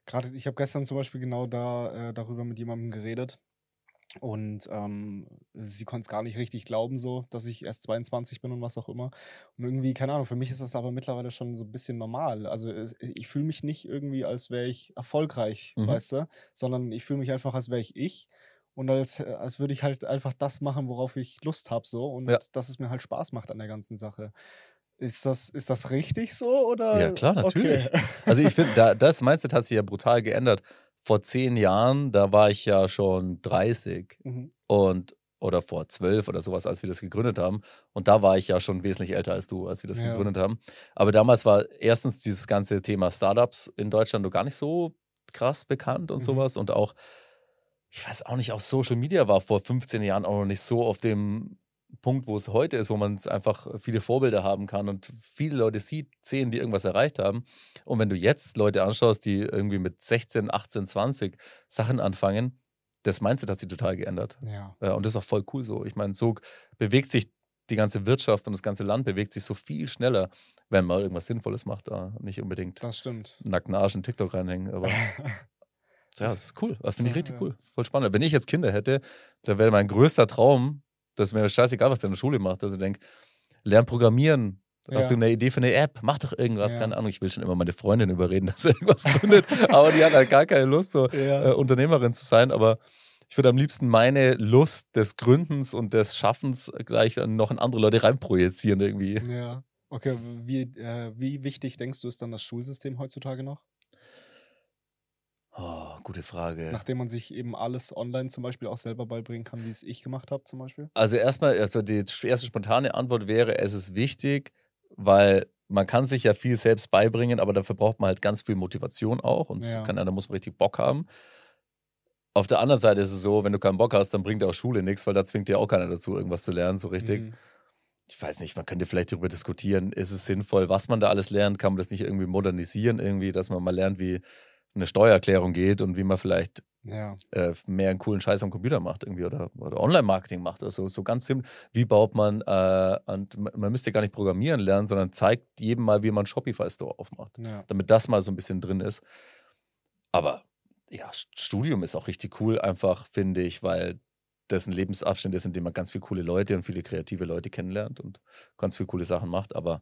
Gerade, ich habe gestern zum Beispiel genau da äh, darüber mit jemandem geredet. Und ähm, sie konnte es gar nicht richtig glauben, so, dass ich erst 22 bin und was auch immer. Und irgendwie, keine Ahnung, für mich ist das aber mittlerweile schon so ein bisschen normal. Also es, ich fühle mich nicht irgendwie, als wäre ich erfolgreich, mhm. weißt du, sondern ich fühle mich einfach, als wäre ich ich und als, als würde ich halt einfach das machen, worauf ich Lust habe, so und ja. dass es mir halt Spaß macht an der ganzen Sache. Ist das, ist das richtig so? Oder? Ja, klar, natürlich. Okay. Also ich finde, da, das Mindset hat sich ja brutal geändert. Vor zehn Jahren, da war ich ja schon 30 mhm. und oder vor zwölf oder sowas, als wir das gegründet haben. Und da war ich ja schon wesentlich älter als du, als wir das ja. gegründet haben. Aber damals war erstens dieses ganze Thema Startups in Deutschland noch gar nicht so krass bekannt und mhm. sowas. Und auch, ich weiß auch nicht, auch Social Media war vor 15 Jahren auch noch nicht so auf dem Punkt, wo es heute ist, wo man einfach viele Vorbilder haben kann und viele Leute sieht, sehen, die irgendwas erreicht haben. Und wenn du jetzt Leute anschaust, die irgendwie mit 16, 18, 20 Sachen anfangen, das Mindset hat sich total geändert. Ja. Und das ist auch voll cool so. Ich meine, so bewegt sich die ganze Wirtschaft und das ganze Land bewegt sich so viel schneller, wenn man irgendwas Sinnvolles macht, da nicht unbedingt das stimmt. nackten Arsch in TikTok reinhängen. Aber ja, das ist cool. Das finde ich richtig cool. Voll spannend. Wenn ich jetzt Kinder hätte, da wäre mein größter Traum, das ist mir scheißegal, was der in der Schule macht. Also ich denke, lern programmieren. Hast ja. du eine Idee für eine App? Mach doch irgendwas, ja. keine Ahnung. Ich will schon immer meine Freundin überreden, dass sie irgendwas gründet. aber die hat halt gar keine Lust, so ja. äh, Unternehmerin zu sein. Aber ich würde am liebsten meine Lust des Gründens und des Schaffens gleich noch in andere Leute reinprojizieren irgendwie. Ja. Okay, wie, äh, wie wichtig denkst du, ist dann das Schulsystem heutzutage noch? Oh, gute Frage. Nachdem man sich eben alles online zum Beispiel auch selber beibringen kann, wie es ich gemacht habe zum Beispiel? Also erstmal, also die erste spontane Antwort wäre, es ist wichtig, weil man kann sich ja viel selbst beibringen, aber dafür braucht man halt ganz viel Motivation auch und ja. kann, da muss man richtig Bock haben. Auf der anderen Seite ist es so, wenn du keinen Bock hast, dann bringt auch Schule nichts, weil da zwingt dir auch keiner dazu, irgendwas zu lernen, so richtig. Mhm. Ich weiß nicht, man könnte vielleicht darüber diskutieren, ist es sinnvoll, was man da alles lernt, kann man das nicht irgendwie modernisieren, irgendwie, dass man mal lernt, wie eine Steuererklärung geht und wie man vielleicht ja. äh, mehr einen coolen Scheiß am Computer macht irgendwie oder, oder Online-Marketing macht. Also so ganz simpel, wie baut man, äh, und man müsste gar nicht programmieren lernen, sondern zeigt jedem mal, wie man Shopify-Store aufmacht. Ja. Damit das mal so ein bisschen drin ist. Aber ja, Studium ist auch richtig cool, einfach, finde ich, weil das ein Lebensabschnitt ist, in dem man ganz viele coole Leute und viele kreative Leute kennenlernt und ganz viele coole Sachen macht. Aber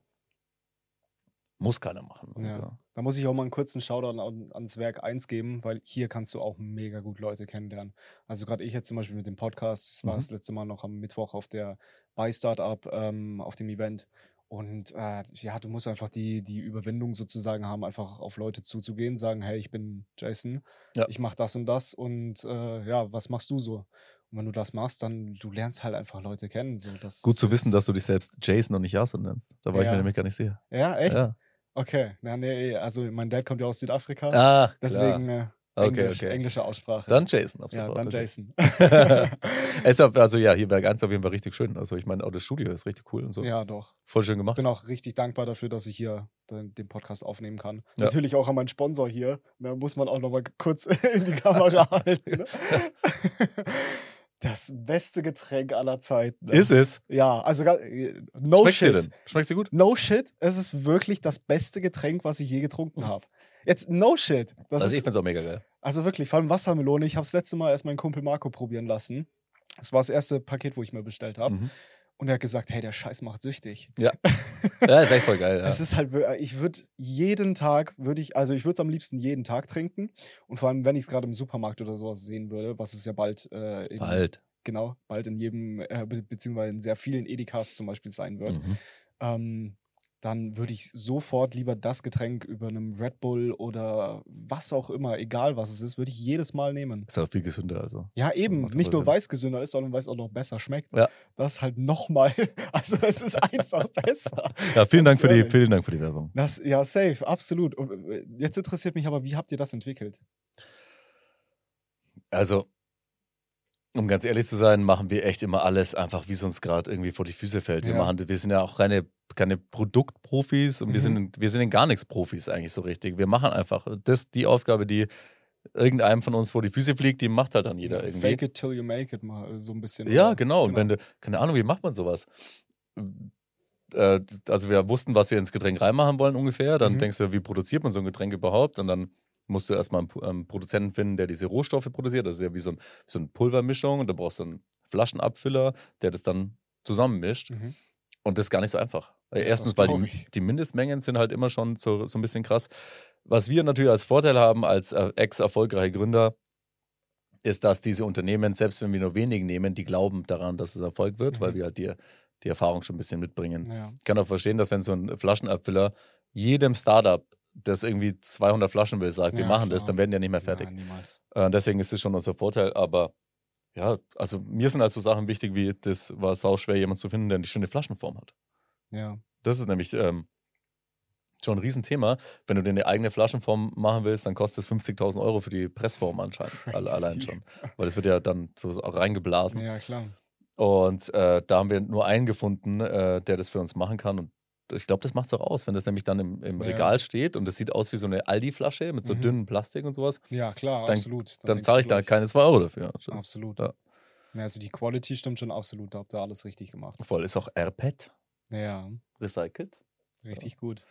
muss keiner machen. Ja. Also. Da muss ich auch mal einen kurzen Shoutout an, ans Werk 1 geben, weil hier kannst du auch mega gut Leute kennenlernen. Also gerade ich jetzt zum Beispiel mit dem Podcast, das war mhm. das letzte Mal noch am Mittwoch auf der bei Startup, ähm, auf dem Event. Und äh, ja, du musst einfach die, die Überwindung sozusagen haben, einfach auf Leute zuzugehen, sagen, hey, ich bin Jason, ja. ich mache das und das und äh, ja, was machst du so? Und wenn du das machst, dann du lernst halt einfach Leute kennen. So, Gut zu wissen, dass du dich selbst Jason und nicht Jason nennst. Da war ja. ich mir nämlich gar nicht sicher. Ja, echt? Ja. Okay, na, nee, also mein Dad kommt ja aus Südafrika. Ah, deswegen äh, okay, Englisch, okay. englische Aussprache. Dann Jason, ab Ja, dann. Jason. also ja, hier bei ganz auf jeden Fall richtig schön. Also ich meine, auch das Studio ist richtig cool und so. Ja, doch. Voll schön gemacht. Ich bin auch richtig dankbar dafür, dass ich hier den, den Podcast aufnehmen kann. Ja. Natürlich auch an meinen Sponsor hier. Da muss man auch nochmal kurz in die Kamera halten. Das beste Getränk aller Zeiten. Ne? Ist es? Ja, also äh, no Schmeckt shit. Sie denn? Schmeckt sie gut? No shit. Es ist wirklich das beste Getränk, was ich je getrunken habe. Jetzt no shit. Das also ich finde es auch mega geil. Also wirklich, vor allem Wassermelone. Ich habe das letzte Mal erst meinen Kumpel Marco probieren lassen. Das war das erste Paket, wo ich mir bestellt habe. Mhm. Und er hat gesagt, hey, der Scheiß macht süchtig. Ja. Ja, ist echt voll geil. Ja. Es ist halt, wir- ich würde jeden Tag, würde ich, also ich würde es am liebsten jeden Tag trinken. Und vor allem, wenn ich es gerade im Supermarkt oder sowas sehen würde, was es ja bald, äh, in, Bald. genau, bald in jedem, äh, be beziehungsweise in sehr vielen Edekas zum Beispiel sein wird, Mhm. ähm, dann würde ich sofort lieber das Getränk über einem Red Bull oder was auch immer, egal was es ist, würde ich jedes Mal nehmen. Ist auch viel gesünder. Also. Ja, eben. Nicht nur weil es gesünder ist, sondern weil es auch noch besser schmeckt. Ja. Das halt nochmal, also es ist einfach besser. Ja, vielen Dank, für die, vielen Dank für die Werbung. Das, ja, safe, absolut. Äh, Jetzt interessiert mich aber, wie habt ihr das entwickelt? Also, um ganz ehrlich zu sein, machen wir echt immer alles einfach, wie es uns gerade irgendwie vor die Füße fällt. Wir, Ja. machen, wir sind ja auch keine, keine Produktprofis und wir, Mhm. sind, in- wir sind in gar nichts Profis eigentlich so richtig. Wir machen einfach das, die Aufgabe, die irgendeinem von uns vor die Füße fliegt, die macht halt dann jeder irgendwie. Fake it till you make it mal äh, so ein bisschen. Ja, oder? genau. Und wenn du, keine Ahnung, wie macht man sowas? Äh, also wir wussten, was wir ins Getränk reinmachen wollen ungefähr. Dann Mhm. denkst du, wie produziert man so ein Getränk überhaupt? Und dann musst du erstmal einen, einen Produzenten finden, der diese Rohstoffe produziert. Das ist ja wie so, ein, so eine Pulvermischung. Und da brauchst du einen Flaschenabfüller, der das dann zusammenmischt. Mhm. Und das ist gar nicht so einfach. Weil Erstens, das weil die, die Mindestmengen sind halt immer schon so, so ein bisschen krass. Was wir natürlich als Vorteil haben, als äh, ex-erfolgreiche Gründer, ist, dass diese Unternehmen, selbst wenn wir nur wenig nehmen, die glauben daran, dass es Erfolg wird, weil Mhm. wir halt die, die Erfahrung schon ein bisschen mitbringen. Ja. Ich kann auch verstehen, dass wenn so ein Flaschenabfüller jedem Startup, das irgendwie 200 Flaschen will, sagt, wir Ja, machen das, klar. dann werden die ja nicht mehr fertig. Nein. Äh, deswegen ist es schon unser Vorteil, aber ja, also mir sind halt so Sachen wichtig, wie das war sau schwer, jemanden zu finden, der eine schöne Flaschenform hat. Ja. Das ist nämlich ähm, schon ein Riesenthema. Wenn du dir eine eigene Flaschenform machen willst, dann kostet es 50.000 Euro für die Pressform anscheinend. Alle, allein schon. Weil das wird ja dann so auch reingeblasen. ja, klar. Und äh, da haben wir nur einen gefunden, äh, der das für uns machen kann. Und ich glaube, das macht es auch aus, wenn das nämlich dann im, im Ja. Regal steht und das sieht aus wie so eine Aldi-Flasche mit so Mhm. dünnem Plastik und sowas. Ja, klar, Dann- absolut. Dann denkst zahle ich da gleich. keine 2 Euro dafür. Das Absolut. Ja. Ja, also die Quality stimmt schon absolut. Da habt ihr alles richtig gemacht. voll. Ist auch AirPad Ja, recycelt. richtig gut.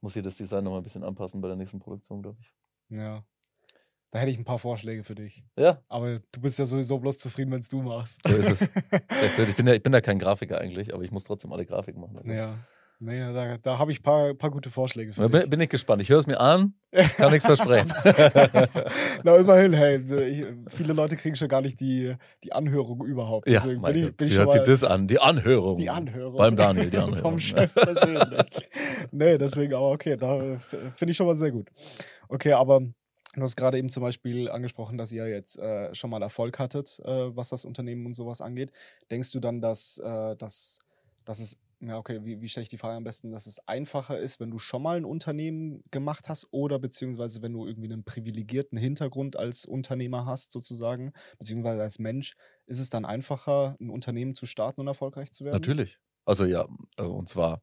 Muss hier das Design nochmal ein bisschen anpassen bei der nächsten Produktion, glaube ich. Ja. Da hätte ich ein paar Vorschläge für dich. Ja, Aber du bist ja sowieso bloß zufrieden, wenn es du machst. So ist es. Ich bin, ja, ich bin ja kein Grafiker eigentlich, aber ich muss trotzdem alle Grafiken machen. ja. Nee, da, da habe ich ein paar, paar gute Vorschläge für bin, bin ich gespannt. Ich höre es mir an, kann nichts versprechen. Na, immerhin, hey, viele Leute kriegen schon gar nicht die, die Anhörung überhaupt. ja, Deswegen bin ich, bin ich Wie hört sich das an? Die Anhörung. die Anhörung. Beim Daniel, die Anhörung. Vom Chef persönlich. nee, deswegen, aber okay, da finde ich schon mal sehr gut. Okay, aber du hast gerade eben zum Beispiel angesprochen, dass ihr jetzt äh, schon mal Erfolg hattet, äh, was das Unternehmen und sowas angeht. Denkst du dann, dass, äh, dass, dass es, ja, okay, wie, wie stelle ich die Frage am besten, dass es einfacher ist, wenn du schon mal ein Unternehmen gemacht hast oder beziehungsweise wenn du irgendwie einen privilegierten Hintergrund als Unternehmer hast, sozusagen, beziehungsweise als Mensch, ist es dann einfacher, ein Unternehmen zu starten und erfolgreich zu werden? Natürlich. Also ja, äh, und zwar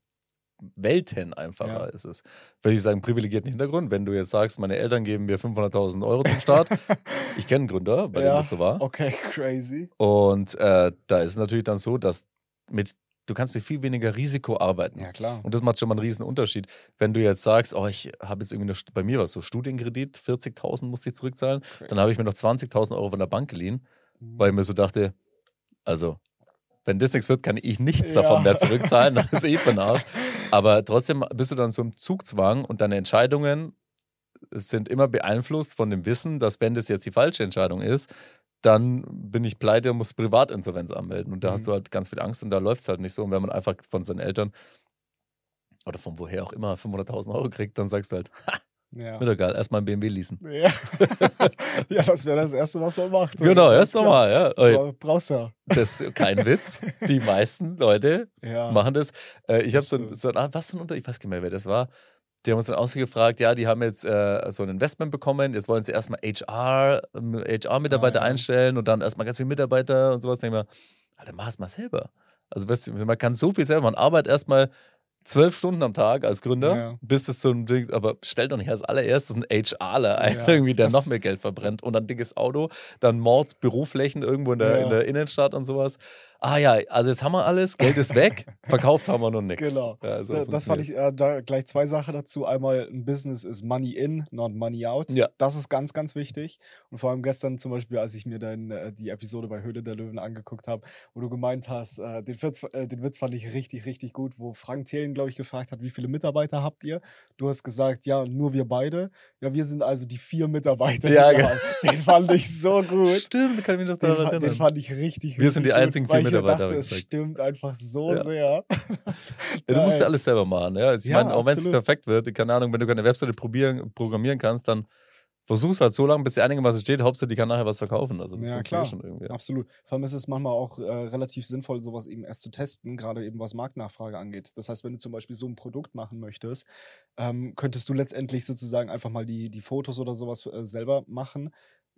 Welten einfacher Ja. ist es. Wenn ich sagen, privilegierten Hintergrund, wenn du jetzt sagst, meine Eltern geben mir 500.000 Euro zum Start, ich kenne einen Gründer, bei dem Ja, das so war. Okay, crazy. Und äh, da ist es natürlich dann so, dass mit, du kannst mit viel weniger Risiko arbeiten. Ja, klar. Und das macht schon mal einen riesen Unterschied. Wenn du jetzt sagst, oh, ich habe jetzt irgendwie eine, bei mir was so Studienkredit, 40.000 musste ich zurückzahlen, dann habe ich mir noch 20.000 Euro von der Bank geliehen, weil ich mir so dachte, also wenn das nichts wird, kann ich nichts Ja. davon mehr zurückzahlen, das ist eh für den Arsch. Aber trotzdem bist du dann so im Zugzwang und deine Entscheidungen sind immer beeinflusst von dem Wissen, dass wenn das jetzt die falsche Entscheidung ist, dann bin ich pleite und muss Privatinsolvenz anmelden. Und da hast Mhm. du halt ganz viel Angst und da läuft es halt nicht so. Und wenn man einfach von seinen Eltern oder von woher auch immer 500.000 Euro kriegt, dann sagst du halt, ja. mir doch egal, erstmal ein BMW leasen. Ja. ja, das wäre das Erste, was man macht. Genau, erst nochmal, ja. Bra- Brauchst ja. Das ist kein Witz. Die meisten Leute Ja. machen das. Äh, ich habe so, so ein, ah, was für ein Unter, ich weiß nicht mehr, wer das war. Die haben uns dann ausgefragt, ja, die haben jetzt äh, so ein Investment bekommen, jetzt wollen sie erstmal HR, ähm, HR-Mitarbeiter Ah, ja. einstellen und dann erstmal ganz viele Mitarbeiter und sowas. Denke ich mir, Alter, mach es mal selber. Also weißt du, man kann so viel selber, man arbeitet erstmal zwölf Stunden am Tag als Gründer, Ja. bis es so ein Ding, aber stell doch nicht als allererstes einen HRler ein, Ja, irgendwie, der das- noch mehr Geld verbrennt und ein dickes Auto, dann Mords Büroflächen irgendwo in der, in der Innenstadt und sowas. Ah ja, also jetzt haben wir alles, Geld ist weg, verkauft haben wir noch nichts. Genau. Ja, so Da- das fand ich äh, da gleich zwei Sachen dazu. Einmal, ein Business ist Money in, not Money out. Ja. Das ist ganz, ganz wichtig. Und vor allem gestern zum Beispiel, als ich mir dann äh, die Episode bei Höhle der Löwen angeguckt habe, wo du gemeint hast, äh, den, Witz, äh, den Witz fand ich richtig, richtig gut, wo Frank Thelen, glaube ich, gefragt hat, wie viele Mitarbeiter habt ihr? Du hast gesagt, ja, nur wir beide. Ja, wir sind also die vier Mitarbeiter, die Ja, genau. Den fand ich so gut. Stimmt, kann ich mich noch Den, daran den erinnern. fand ich richtig, Wir sind die richtig einzigen gut, weil vier ich Mitarbeiter, dachte, es stimmt einfach so Ja. sehr. Ja, du musst ja alles selber machen. Ja? Ich Ja, meine, auch wenn es perfekt wird, keine Ahnung, wenn du keine Webseite probieren, programmieren kannst, dann versuch's halt so lange, bis dir einigermaßen steht. Hauptsache, die kann nachher was verkaufen. Also das Ja, klar. schon irgendwie. Absolut. Vor allem ist es manchmal auch äh, relativ sinnvoll, sowas eben erst zu testen, gerade eben was Marktnachfrage angeht. Das heißt, wenn du zum Beispiel so ein Produkt machen möchtest, ähm, könntest du letztendlich sozusagen einfach mal die, die Fotos oder sowas äh, selber machen,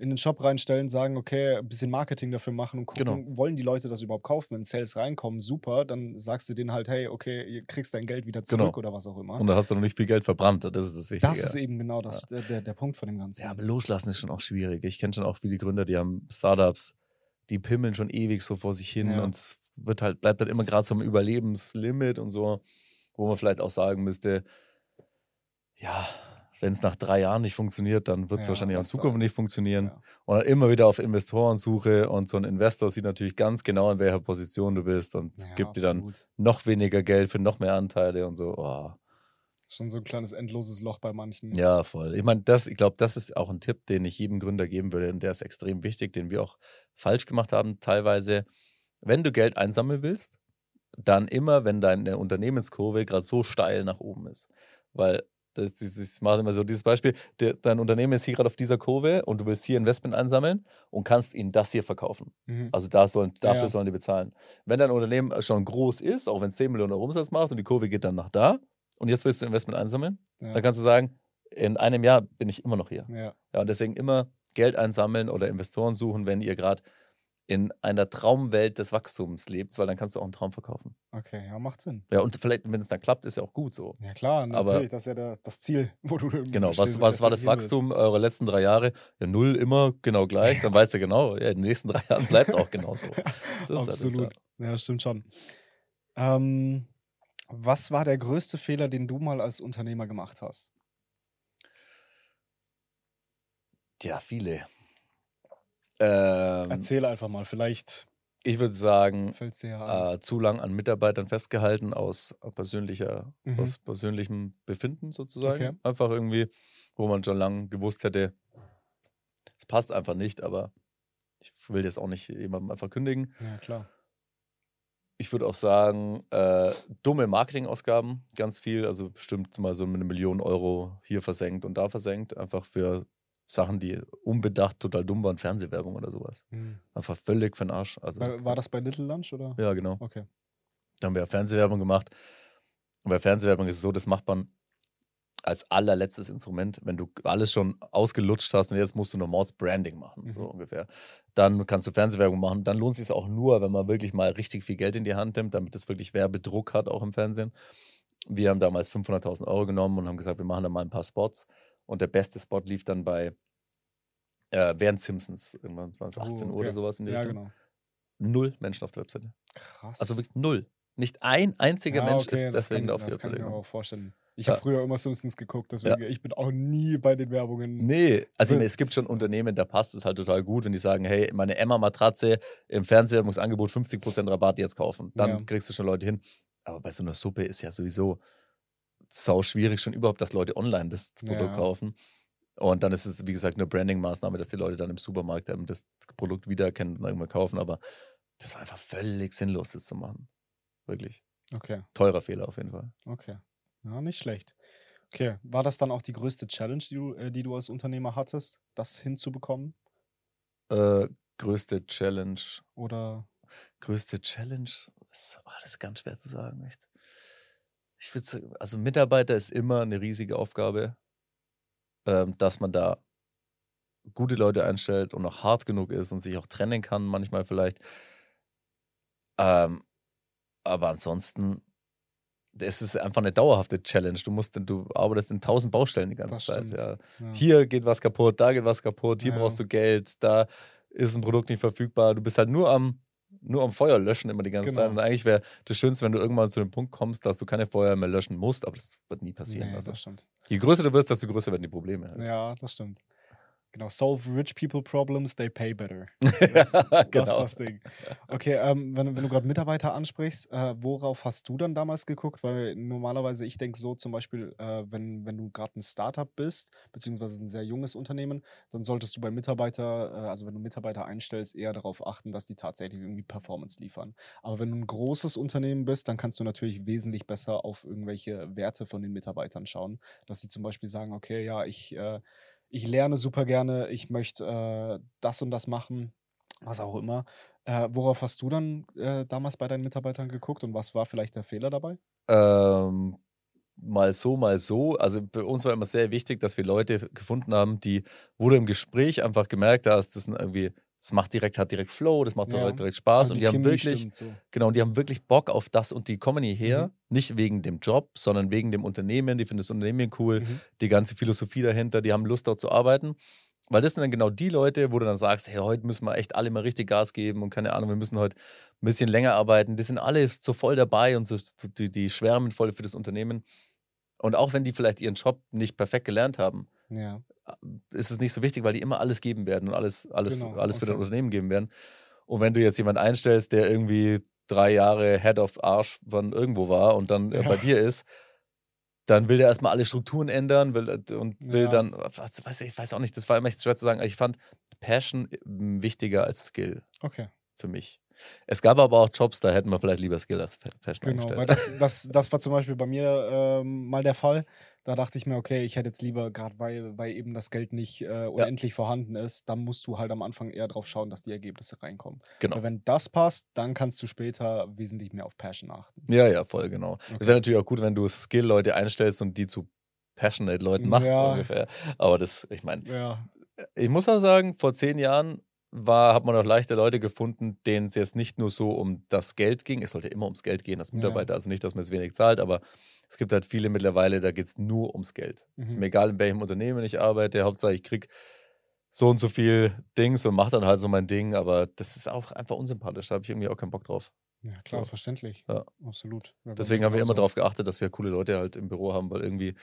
in den Shop reinstellen, sagen, okay, ein bisschen Marketing dafür machen und gucken, Genau. wollen die Leute das überhaupt kaufen? Wenn Sales reinkommen, super, dann sagst du denen halt, hey, okay, ihr kriegst dein Geld wieder zurück Genau. oder was auch immer. Und da hast du noch nicht viel Geld verbrannt. Das ist das Wichtige. das ist eben genau das, der, der, der Punkt von dem Ganzen. Ja, aber loslassen ist schon auch schwierig. Ich kenne schon auch viele Gründer, die haben Startups, die pimmeln schon ewig so vor sich hin Ja. und es wird halt, bleibt halt immer gerade so am Überlebenslimit und so, wo man vielleicht auch sagen müsste, ja, wenn es nach drei Jahren nicht funktioniert, dann wird es Ja, wahrscheinlich auch in Zukunft soll- nicht funktionieren. Ja. Und dann immer wieder auf Investorensuche und so ein Investor sieht natürlich ganz genau, in welcher Position du bist und Ja, gibt dir dann absolut. noch weniger Geld für noch mehr Anteile und so. Oh. Schon so ein kleines endloses Loch bei manchen. Ja, voll. Ich meine, das, ich glaube, das ist auch ein Tipp, den ich jedem Gründer geben würde, und der ist extrem wichtig, den wir auch falsch gemacht haben, teilweise. Wenn du Geld einsammeln willst, dann immer, wenn deine Unternehmenskurve gerade so steil nach oben ist. Weil das, das, das macht immer so dieses Beispiel, dein Unternehmen ist hier gerade auf dieser Kurve und du willst hier Investment einsammeln und kannst ihnen das hier verkaufen. Mhm. Also da sollen, dafür Ja. sollen die bezahlen. Wenn dein Unternehmen schon groß ist, auch wenn es 10 Millionen Euro Umsatz macht und die Kurve geht dann nach da und jetzt willst du Investment einsammeln, Ja. dann kannst du sagen, in einem Jahr bin ich immer noch hier. ja. Ja, und deswegen immer Geld einsammeln oder Investoren suchen, wenn ihr gerade in einer Traumwelt des Wachstums lebt, weil dann kannst du auch einen Traum verkaufen. Okay, ja, macht Sinn. Ja, und vielleicht, wenn es dann klappt, ist ja auch gut so. Ja, klar, Aber- natürlich, das ist ja der, das Ziel, wo du irgendwie Genau, was, stehst- was war das. Wachstum eurer letzten drei Jahre? Ja, null immer genau gleich. Dann weißt du genau, ja, in den nächsten drei Jahren bleibt es auch genauso. Das ist halt das, Absolut. Ja, stimmt schon. Ähm, was war der größte Fehler, den du mal als Unternehmer gemacht hast? Ja, viele. Ähm, Erzähl einfach mal, vielleicht ich würde sagen, äh, zu lang an Mitarbeitern festgehalten aus persönlicher, Mhm. aus persönlichem Befinden sozusagen. Okay. Einfach irgendwie, wo man schon lange gewusst hätte, es passt einfach nicht, aber ich will jetzt auch nicht jemandem einfach kündigen. Ja, klar. Ich würde auch sagen, äh, dumme Marketingausgaben, ganz viel, also bestimmt mal so eine Million Euro hier versenkt und da versenkt, einfach für Sachen, die unbedacht total dumm waren, Fernsehwerbung oder sowas. Mhm. Einfach völlig für den Arsch. Also, War, war das bei Little Lunch oder? ja, genau. Okay. Da haben wir Fernsehwerbung gemacht. Und bei Fernsehwerbung ist es so, das macht man als allerletztes Instrument, wenn du alles schon ausgelutscht hast und jetzt musst du noch Maus Branding machen, so Mhm. ungefähr. Dann kannst du Fernsehwerbung machen. Dann lohnt es sich auch nur, wenn man wirklich mal richtig viel Geld in die Hand nimmt, damit es wirklich Werbedruck hat, auch im Fernsehen. Wir haben damals 500.000 Euro genommen und haben gesagt, wir machen da mal ein paar Spots. Und der beste Spot lief dann bei äh, während Simpsons. Irgendwann war es Oh, 18 Uhr okay. oder sowas in Ja, Richtung. genau. Null Menschen auf der Webseite. Krass. Also wirklich null. Nicht ein einziger ja, Mensch okay, ist deswegen kann, auf die das kann ich Webseite mir auch vorstellen. Ich Ja. habe früher immer Simpsons geguckt, deswegen ich bin auch nie bei den Werbungen. Nee, also Witz. es gibt schon Unternehmen, da passt es halt total gut, wenn die sagen, hey, meine Emma-Matratze im Fernsehwerbungsangebot 50% Rabatt jetzt kaufen. Dann Ja. kriegst du schon Leute hin. Aber bei so einer Suppe ist ja sowieso sau schwierig schon überhaupt, dass Leute online das Produkt Ja. kaufen. Und dann ist es, wie gesagt, eine Branding-Maßnahme, dass die Leute dann im Supermarkt ähm, das Produkt wiedererkennen und irgendwann kaufen. Aber das war einfach völlig sinnlos, das zu machen. Wirklich. Okay, Teurer Fehler auf jeden Fall. okay. Ja, nicht schlecht. Okay, war das dann auch die größte Challenge, die du, äh, die du als Unternehmer hattest, das hinzubekommen? Äh, größte Challenge. Oder Größte Challenge? Das, oh, das ist ganz schwer zu sagen, echt. Ich würde sagen, also Mitarbeiter ist immer eine riesige Aufgabe, ähm, dass man da gute Leute einstellt und auch hart genug ist und sich auch trennen kann, manchmal vielleicht. Ähm, aber ansonsten, es ist einfach eine dauerhafte Challenge. Du musst, du arbeitest in tausend Baustellen die ganze Das Zeit. Ja. ja. Hier geht was kaputt, da geht was kaputt, hier Ja. brauchst du Geld, da ist ein Produkt nicht verfügbar. Du bist halt nur am nur am Feuer löschen immer die ganze Genau. Zeit. Und eigentlich wäre das Schönste, wenn du irgendwann zu dem Punkt kommst, dass du keine Feuer mehr löschen musst, aber das wird nie passieren. Nee, also, das stimmt. je größer du wirst, desto größer werden die Probleme. Halt. Ja, das stimmt. Genau, solve rich people problems, they pay better. Das genau. ist das Ding. Okay, ähm, wenn, wenn du gerade Mitarbeiter ansprichst, äh, worauf hast du dann damals geguckt? Weil normalerweise, ich denke so zum Beispiel, äh, wenn, wenn du gerade ein Startup bist, beziehungsweise ein sehr junges Unternehmen, dann solltest du bei Mitarbeiter, äh, also wenn du Mitarbeiter einstellst, eher darauf achten, dass die tatsächlich irgendwie Performance liefern. Aber wenn du ein großes Unternehmen bist, dann kannst du natürlich wesentlich besser auf irgendwelche Werte von den Mitarbeitern schauen, dass sie zum Beispiel sagen, okay, ja, ich, äh, ich lerne super gerne, ich möchte äh, das und das machen, was auch immer. Äh, worauf hast du dann äh, damals bei deinen Mitarbeitern geguckt und was war vielleicht der Fehler dabei? Ähm, mal so, mal so. Also bei uns war immer sehr wichtig, dass wir Leute gefunden haben, die, wo du im Gespräch einfach gemerkt hast, das sind irgendwie, das macht direkt, hat direkt Flow, das macht Ja. direkt, direkt Spaß Also und die haben Chemie wirklich, so. genau, und die haben wirklich Bock auf das und die kommen hierher, Mhm. nicht wegen dem Job, sondern wegen dem Unternehmen, die finden das Unternehmen cool, Mhm. die ganze Philosophie dahinter, die haben Lust dort zu arbeiten. Weil das sind dann genau die Leute, wo du dann sagst, hey, heute müssen wir echt alle mal richtig Gas geben und keine Ahnung, wir müssen heute ein bisschen länger arbeiten. Die sind alle so voll dabei und so, die, die schwärmen voll für das Unternehmen. Und auch wenn die vielleicht ihren Job nicht perfekt gelernt haben, Ja. Ist es nicht so wichtig, weil die immer alles geben werden und alles, alles, Genau, alles für dein. Unternehmen geben werden. Und wenn du jetzt jemanden einstellst, der irgendwie drei Jahre Head of Arsch von irgendwo war und dann äh, Ja. bei dir ist, dann will der erstmal alle Strukturen ändern will, äh, und will Ja. dann, was, weiß ich, ich weiß auch nicht, das war immer echt schwer zu sagen. Ich fand Passion ähm, wichtiger als Skill Okay, für mich. Es gab aber auch Jobs, da hätten wir vielleicht lieber Skill als Pa- Passion genau. eingestellt. Weil das, das, das war zum Beispiel bei mir ähm, mal der Fall. Da dachte ich mir, okay, ich hätte jetzt lieber, gerade weil, weil eben das Geld nicht äh, unendlich vorhanden ist, dann musst du halt am Anfang eher drauf schauen, dass die Ergebnisse reinkommen. genau. Weil wenn das passt, dann kannst du später wesentlich mehr auf Passion achten. Ja, ja, voll, genau. Es Okay. wäre natürlich auch gut, wenn du Skill-Leute einstellst und die zu Passionate-Leuten machst, so Ja. ungefähr. Aber das, ich meine, Ja, ich muss auch sagen, vor zehn Jahren war, hat man noch leichter Leute gefunden, denen es jetzt nicht nur so um das Geld ging. Es sollte immer ums Geld gehen als Ja. Mitarbeiter. Also nicht, dass man es wenig zahlt, aber es gibt halt viele mittlerweile, da geht es nur ums Geld. Ist Mhm. mir egal, in welchem Unternehmen ich arbeite. Hauptsache, ich krieg so und so viel Dings und mache dann halt so mein Ding. Aber das ist auch einfach unsympathisch. Da habe ich irgendwie auch keinen Bock drauf. ja klar, So. verständlich. Ja. Absolut. Ja, Deswegen haben wir immer genauso. darauf geachtet, dass wir coole Leute halt im Büro haben, weil irgendwie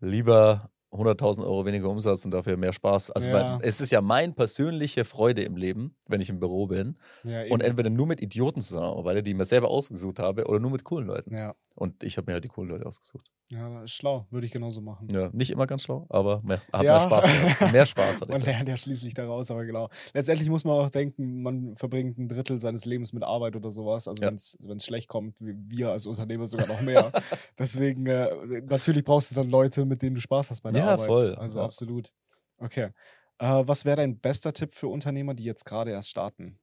lieber 100.000 Euro weniger Umsatz und dafür mehr Spaß. Also Ja. weil es ist ja meine persönliche Freude im Leben, wenn ich im Büro bin Ja, und entweder nur mit Idioten zusammenarbeite, die ich mir selber ausgesucht habe, oder nur mit coolen Leuten. Ja, Und ich habe mir halt die coolen Leute ausgesucht. ja, ist schlau, würde ich genauso machen. Ja, nicht immer ganz schlau, aber mehr, hat mehr Spaß. Mehr Spaß hatte Man lernt ja schließlich daraus, aber genau. Letztendlich muss man auch denken, man verbringt ein Drittel seines Lebens mit Arbeit oder sowas. Also wenn es schlecht kommt, wir als Unternehmer sogar noch mehr. Deswegen, äh, natürlich brauchst du dann Leute, mit denen du Spaß hast bei der Ja, Arbeit. voll. Also Ja. absolut. Okay. Äh, was wäre dein bester Tipp für Unternehmer, die jetzt gerade erst starten?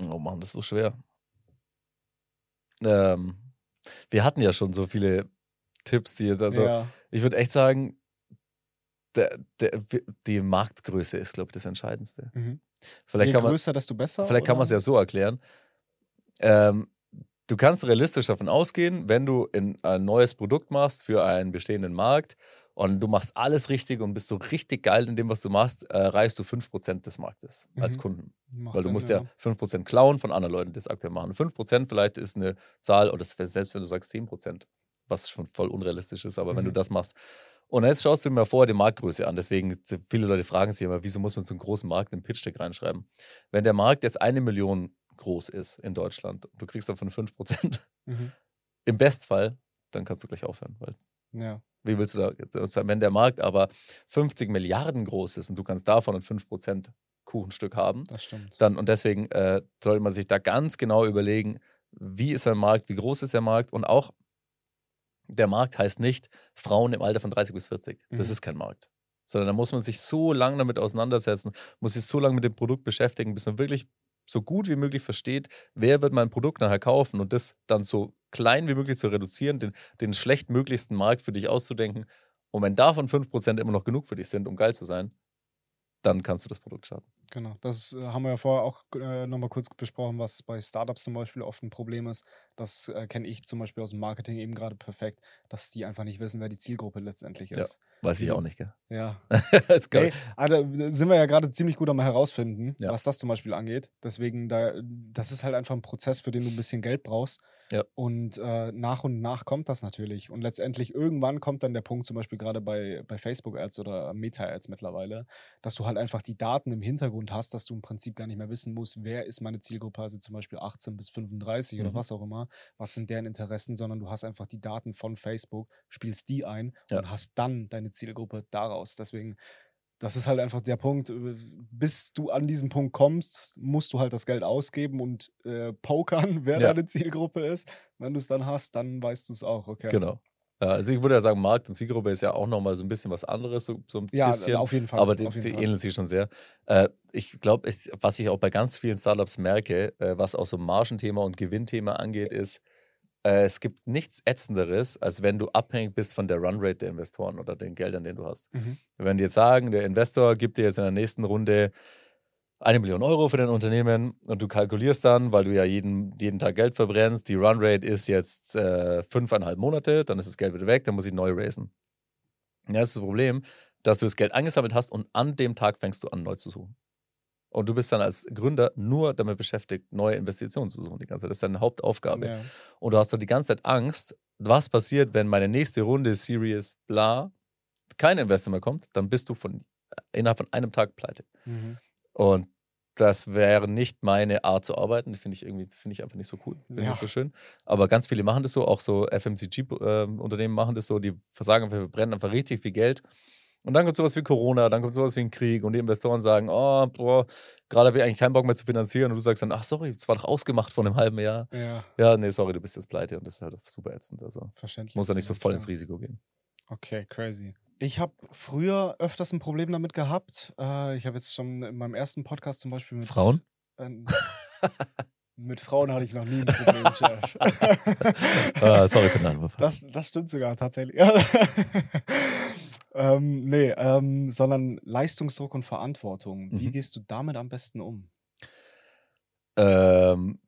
Oh Mann, das ist so schwer. Ähm, wir hatten ja schon so viele Tipps, die, also ja, ich würde echt sagen, der, der, die Marktgröße ist, glaube ich, das Entscheidendste. mhm. Vielleicht Je kann man größer, desto besser. vielleicht kann man es oder? ja so erklären. Ähm, du kannst realistisch davon ausgehen, wenn du in ein neues Produkt machst für einen bestehenden Markt und du machst alles richtig und bist so richtig geil in dem, was du machst, erreichst du 5% des Marktes als Mhm. Kunden. Macht Weil du Sinn, musst ja 5% klauen von anderen Leuten, die das aktuell machen. 5% vielleicht ist eine Zahl, oder selbst wenn du sagst 10%, was schon voll unrealistisch ist, aber wenn du Mhm. das machst. Und jetzt schaust du mal vorher die Marktgröße an. Deswegen, viele Leute fragen sich immer, wieso muss man so einen großen Markt im Pitch-Deck reinschreiben? Wenn der Markt jetzt eine Million groß ist in Deutschland und du kriegst davon 5%, Mhm. im Bestfall, dann kannst du gleich aufhören. Weil Ja, wie willst du da, wenn der Markt aber 50 Milliarden groß ist und du kannst davon ein 5% Kuchenstück haben, das stimmt. dann und deswegen äh, sollte man sich da ganz genau überlegen, wie ist ein Markt, wie groß ist der Markt und auch der Markt heißt nicht Frauen im Alter von 30 bis 40. Das Mhm. ist kein Markt. Sondern da muss man sich so lange damit auseinandersetzen, muss sich so lange mit dem Produkt beschäftigen, bis man wirklich so gut wie möglich versteht, wer wird mein Produkt nachher kaufen und das dann so klein wie möglich zu reduzieren, den, den schlechtmöglichsten Markt für dich auszudenken. Und wenn davon 5% immer noch genug für dich sind, um geil zu sein, dann kannst du das Produkt starten. Genau, das äh, haben wir ja vorher auch äh, nochmal kurz besprochen, was bei Startups zum Beispiel oft ein Problem ist. Das äh, kenne ich zum Beispiel aus dem Marketing eben gerade perfekt, dass die einfach nicht wissen, wer die Zielgruppe letztendlich Ja, ist. weiß ich auch nicht, gell? Ja, geil. aber da sind wir ja gerade ziemlich gut am herausfinden, Ja. was das zum Beispiel angeht. Deswegen, da, das ist halt einfach ein Prozess, für den du ein bisschen Geld brauchst. Ja. Und äh, nach und nach kommt das natürlich. Und letztendlich irgendwann kommt dann der Punkt, zum Beispiel gerade bei, bei Facebook-Ads oder Meta-Ads mittlerweile, dass du halt einfach die Daten im Hintergrund hast, dass du im Prinzip gar nicht mehr wissen musst, wer ist meine Zielgruppe, also zum Beispiel 18 bis 35 oder Mhm. was auch immer, was sind deren Interessen, sondern du hast einfach die Daten von Facebook, spielst die ein Ja. und hast dann deine Zielgruppe daraus. Deswegen das ist halt einfach der Punkt, äh, bis du an diesen Punkt kommst, musst du halt das Geld ausgeben und äh, pokern, wer Ja. deine Zielgruppe ist. Wenn du es dann hast, dann weißt du es auch, okay. Genau. Ja, Also ich würde ja sagen, Markt und Zielgruppe ist ja auch nochmal so ein bisschen was anderes, so, so ein Ja, bisschen. auf jeden Fall. aber die, die ähneln sich schon sehr. Äh, ich glaube, was ich auch bei ganz vielen Startups merke, äh, was auch so Margenthema und Gewinnthema angeht, ist, äh, es gibt nichts Ätzenderes, als wenn du abhängig bist von der Runrate der Investoren oder den Geldern, den du hast. Mhm. Wenn die jetzt sagen, der Investor gibt dir jetzt in der nächsten Runde eine Million Euro für dein Unternehmen und du kalkulierst dann, weil du ja jeden, jeden Tag Geld verbrennst, die Runrate ist jetzt äh, fünfeinhalb Monate, dann ist das Geld wieder weg, dann muss ich neu raisen. Ja, das ist das Problem, dass du das Geld angesammelt hast und an dem Tag fängst du an, neu zu suchen. Und du bist dann als Gründer nur damit beschäftigt, neue Investitionen zu suchen die ganze Zeit. Das ist deine Hauptaufgabe. Ja. Und du hast doch die ganze Zeit Angst, was passiert, wenn meine nächste Runde Series bla kein Investor mehr kommt, dann bist du von innerhalb von einem Tag pleite. Mhm. Und das wäre nicht meine Art zu arbeiten. Finde ich irgendwie, finde ich einfach nicht so cool. Finde ich Ja. nicht so schön. Aber ganz viele machen das so, auch so FMCG-Unternehmen machen das so, die versagen, wir verbrennen einfach richtig viel Geld. Und dann kommt sowas wie Corona, dann kommt sowas wie ein Krieg und die Investoren sagen, oh, boah, gerade habe ich eigentlich keinen Bock mehr zu finanzieren. Und du sagst dann, ach sorry, das war doch ausgemacht vor einem halben Jahr. ja, Ja, nee, sorry, du bist jetzt pleite und das ist halt super ätzend. Also verständlich. muss da nicht so voll ins. Risiko gehen. Okay, crazy. Ich habe früher öfters ein Problem damit gehabt. Äh, ich habe jetzt schon in meinem ersten Podcast zum Beispiel mit Frauen? Äh, mit Frauen hatte ich noch nie ein Problem. Ah, sorry für den Anruf. Das, das stimmt sogar tatsächlich. ähm, nee, ähm, sondern Leistungsdruck und Verantwortung. Wie Mhm. gehst du damit am besten um? Ähm,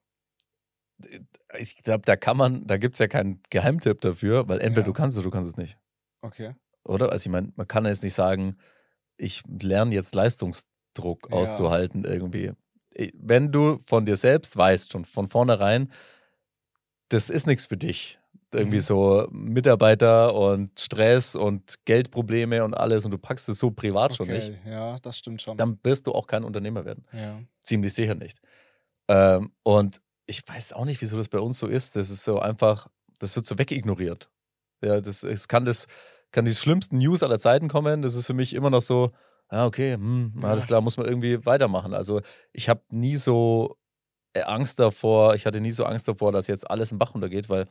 ich glaube, da kann man, da gibt es ja keinen Geheimtipp dafür, weil entweder Ja. du kannst es oder du kannst es nicht. Okay. Oder? Also ich meine, man kann jetzt nicht sagen, ich lerne jetzt Leistungsdruck Ja. auszuhalten irgendwie. Wenn du von dir selbst weißt, schon von vornherein, das ist nichts für dich. Irgendwie Mhm. so Mitarbeiter und Stress und Geldprobleme und alles und du packst es so privat schon nicht, Okay, ja, das stimmt schon. dann wirst du auch kein Unternehmer werden. ja. Ziemlich sicher nicht. Ähm, und ich weiß auch nicht, wieso das bei uns so ist. Das ist so einfach, das wird so wegignoriert. Ja, das, es kann das, kann die schlimmsten News aller Zeiten kommen. Das ist für mich immer noch so, ja, okay, hm, alles klar, muss man irgendwie weitermachen. Also ich habe nie so äh, Angst davor, ich hatte nie so Angst davor, dass jetzt alles im Bach runtergeht, weil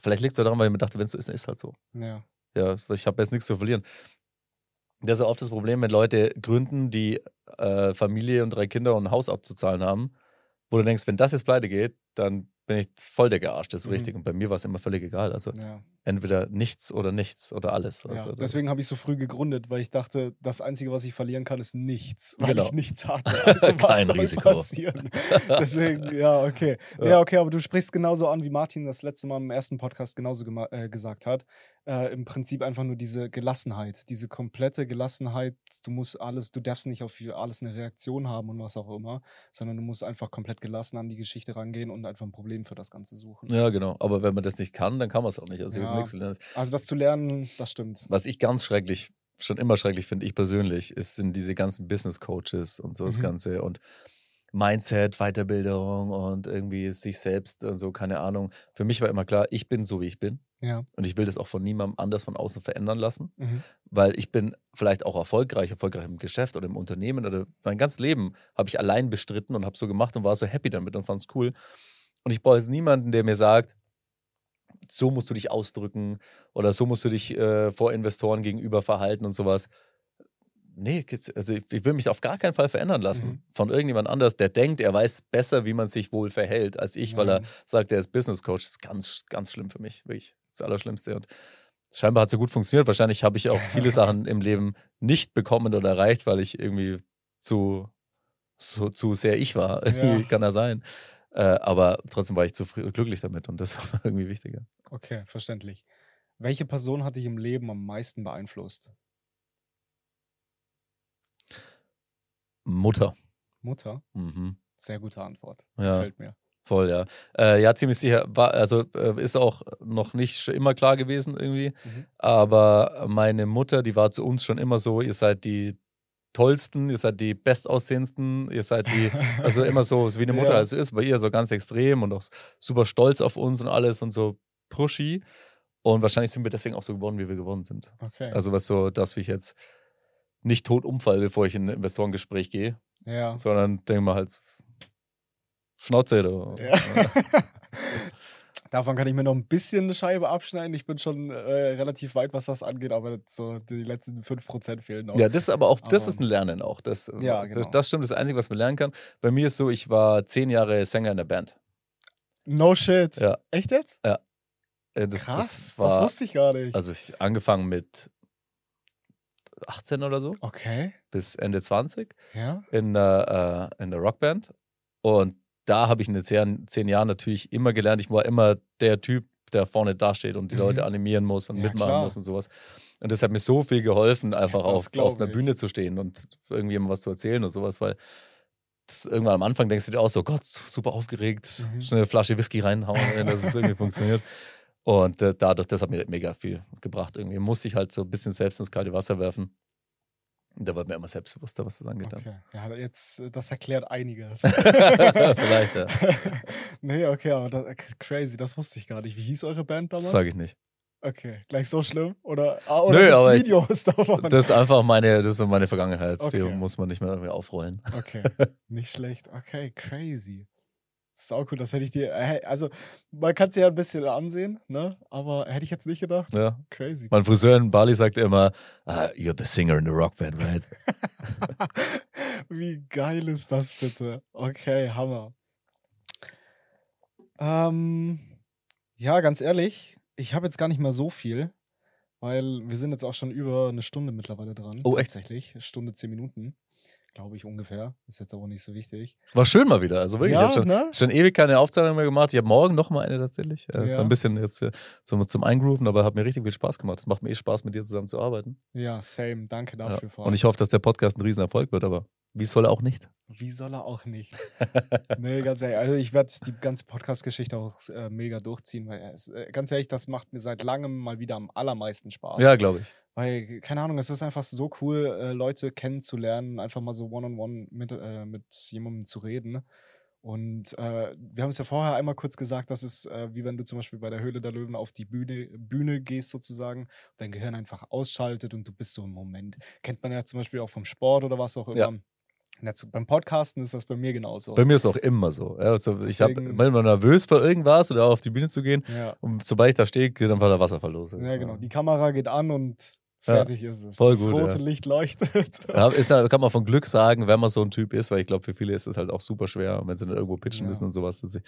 vielleicht liegt es daran, weil ich mir dachte, wenn es so ist, dann ist es halt so. Ja. Ja, ich habe jetzt nichts zu verlieren. Das ist ja oft das Problem, wenn Leute gründen, die äh, Familie und drei Kinder und ein Haus abzuzahlen haben, wo du denkst, wenn das jetzt pleite geht, dann bin ich voll der Gearsch, das ist Mhm. richtig. Und bei mir war es immer völlig egal. Also ja. entweder nichts oder nichts oder alles. Also, deswegen habe ich so früh gegründet, weil ich dachte, das Einzige, was ich verlieren kann, ist nichts, weil Genau. ich nichts hatte. Also was Kein soll Risiko. passieren? Deswegen, ja, okay. Ja. Ja. okay, aber du sprichst genauso an, wie Martin das letzte Mal im ersten Podcast genauso äh, gesagt hat. Äh, Im Prinzip einfach nur diese Gelassenheit, diese komplette Gelassenheit. Du musst alles, du darfst nicht auf alles eine Reaktion haben und was auch immer, sondern du musst einfach komplett gelassen an die Geschichte rangehen und einfach ein Problem für das Ganze suchen. ja, genau. Aber wenn man das nicht kann, dann kann man es auch nicht. Also Ja. Also das zu lernen, das stimmt. Was ich ganz schrecklich, schon immer schrecklich finde, ich persönlich, ist, sind diese ganzen Business Coaches und so das Mhm. Ganze und Mindset, Weiterbildung und irgendwie sich selbst und so, keine Ahnung. Für mich war immer klar, ich bin so, wie ich bin. Ja. Und ich will das auch von niemandem anders von außen verändern lassen, Mhm. weil ich bin vielleicht auch erfolgreich, erfolgreich im Geschäft oder im Unternehmen oder mein ganzes Leben habe ich allein bestritten und habe so gemacht und war so happy damit und fand es cool. Und ich brauche jetzt niemanden, der mir sagt, so musst du dich ausdrücken oder so musst du dich äh, vor Investoren gegenüber verhalten und sowas. Nee, also ich, will mich auf gar keinen Fall verändern lassen Mhm. von irgendjemand anders, der denkt, er weiß besser, wie man sich wohl verhält als ich, weil Ja. er sagt, er ist Business Coach. Das ist ganz, ganz schlimm für mich, wirklich. Das Allerschlimmste. Und scheinbar hat es so gut funktioniert. Wahrscheinlich habe ich auch viele Sachen im Leben nicht bekommen oder erreicht, weil ich irgendwie zu so, zu sehr ich war. Ja. Kann ja sein. Äh, aber trotzdem war ich zufrieden, glücklich damit und das war irgendwie wichtiger. Okay, verständlich. Welche Person hat dich im Leben am meisten beeinflusst? Mutter. Mutter? Mhm. Sehr gute Antwort. Ja. Gefällt mir. Voll, ja. Äh, ja, ziemlich sicher. War, also äh, ist auch noch nicht immer klar gewesen irgendwie. Mhm. Aber meine Mutter, die war zu uns schon immer so, ihr seid die tollsten, ihr seid die bestaussehendsten, ihr seid die, also immer so, so wie eine Mutter Ja. also ist, bei ihr so ganz extrem und auch super stolz auf uns und alles und so pushy. Und wahrscheinlich sind wir deswegen auch so geworden, wie wir geworden sind. Okay. Also was so, dass ich jetzt nicht tot umfalle, bevor ich in ein Investorengespräch gehe, ja. sondern denke mal halt, Schnauze. Du. Ja. Davon kann ich mir noch ein bisschen eine Scheibe abschneiden. Ich bin schon äh, relativ weit, was das angeht, aber so die letzten 5% fehlen noch. Ja, das ist aber auch, das Aber- ist ein Lernen auch. Das, Ja, das, genau. das stimmt, das ist das Einzige, was man lernen kann. Bei mir ist so, ich war zehn Jahre Sänger in der Band. No shit. Ja. Echt jetzt? Äh, Das, Krass, das das, war, wusste ich gar nicht. also ich angefangen mit 18 oder so okay, bis Ende 20 ja. in, der, äh, in der Rockband. Und da habe ich in den zehn, zehn Jahren natürlich immer gelernt. Ich war immer der Typ, der vorne dasteht und die Mhm. Leute animieren muss und Ja, mitmachen klar. muss und sowas. Und das hat mir so viel geholfen, einfach das auf, auf einer ich. Bühne zu stehen und irgendjemandem was zu erzählen und sowas, weil das irgendwann am Anfang denkst du dir auch so, Gott, super aufgeregt, Mhm. schnell eine Flasche Whisky reinhauen, dass es irgendwie funktioniert. Und äh, dadurch, das hat mir mega viel gebracht. Irgendwie musste ich halt so ein bisschen selbst ins kalte Wasser werfen. Da war mir immer selbstbewusster, was das angeht. Okay. Ja, jetzt, äh, das erklärt einiges. Vielleicht, ja. nee, okay, aber das, crazy, das wusste ich gar nicht. Wie hieß eure Band damals? Das sage ich nicht. Okay, gleich so schlimm? Oder, ah, oder Nö, aber ich- Videos davon? Das ist einfach meine, das ist meine Vergangenheit. Die Okay. muss man nicht mehr irgendwie aufrollen. Okay, nicht schlecht. Okay, crazy. Sau cool, das hätte ich dir. äh, Also, man kann es ja ein bisschen ansehen, ne? Aber hätte ich jetzt nicht gedacht. Ja. Crazy. Mein Friseur in Bali sagt immer, ah, you're the singer in the rock band, right? Wie geil ist das bitte? Okay, Hammer. Ähm, ja, ganz ehrlich, ich habe jetzt gar nicht mehr so viel, weil wir sind jetzt auch schon über eine Stunde mittlerweile dran. Oh, echt? Tatsächlich. Stunde, zehn Minuten. Glaube ich ungefähr. Ist jetzt aber nicht so wichtig. War schön mal wieder. Also wirklich, ich ja, habe schon, ne? schon ewig keine Aufzeichnung mehr gemacht. Ich habe morgen noch mal eine tatsächlich. Äh, So Ja. ein bisschen jetzt äh, so zum Eingrooven, aber hat mir richtig viel Spaß gemacht. Es macht mir eh Spaß, mit dir zusammen zu arbeiten. Ja, same. Danke Ja. dafür. vor Und ich hoffe, dass der Podcast ein Riesenerfolg wird, aber wie soll er auch nicht? Wie soll er auch nicht? nee, ganz ehrlich. Also ich werde die ganze Podcast-Geschichte auch äh, mega durchziehen, weil äh, ganz ehrlich, das macht mir seit langem mal wieder am allermeisten Spaß. Ja, glaube ich. Weil, keine Ahnung, es ist einfach so cool, äh, Leute kennenzulernen, einfach mal so one-on-one mit, äh, mit jemandem zu reden. Und äh, wir haben es ja vorher einmal kurz gesagt, das ist äh, wie wenn du zum Beispiel bei der Höhle der Löwen auf die Bühne, Bühne gehst sozusagen, dein Gehirn einfach ausschaltet und du bist so im Moment. Kennt man ja zum Beispiel auch vom Sport oder was auch immer. Ja. Jetzt, beim Podcasten ist das bei mir genauso. Bei mir ist es auch immer so. Also ich habe Deswegen- manchmal nervös vor irgendwas oder auf die Bühne zu gehen. ja. Und sobald ich da stehe, geht einfach der Wasserfall los. Ja, ist, genau. Die Kamera geht an und Ja, fertig ist es. voll das gut, rote ja. Licht leuchtet. Ja, ist, ja- kann man von Glück sagen, wenn man so ein Typ ist, weil ich glaube, für viele ist es halt auch super schwer, wenn sie dann irgendwo pitchen Ja. müssen und sowas. sie-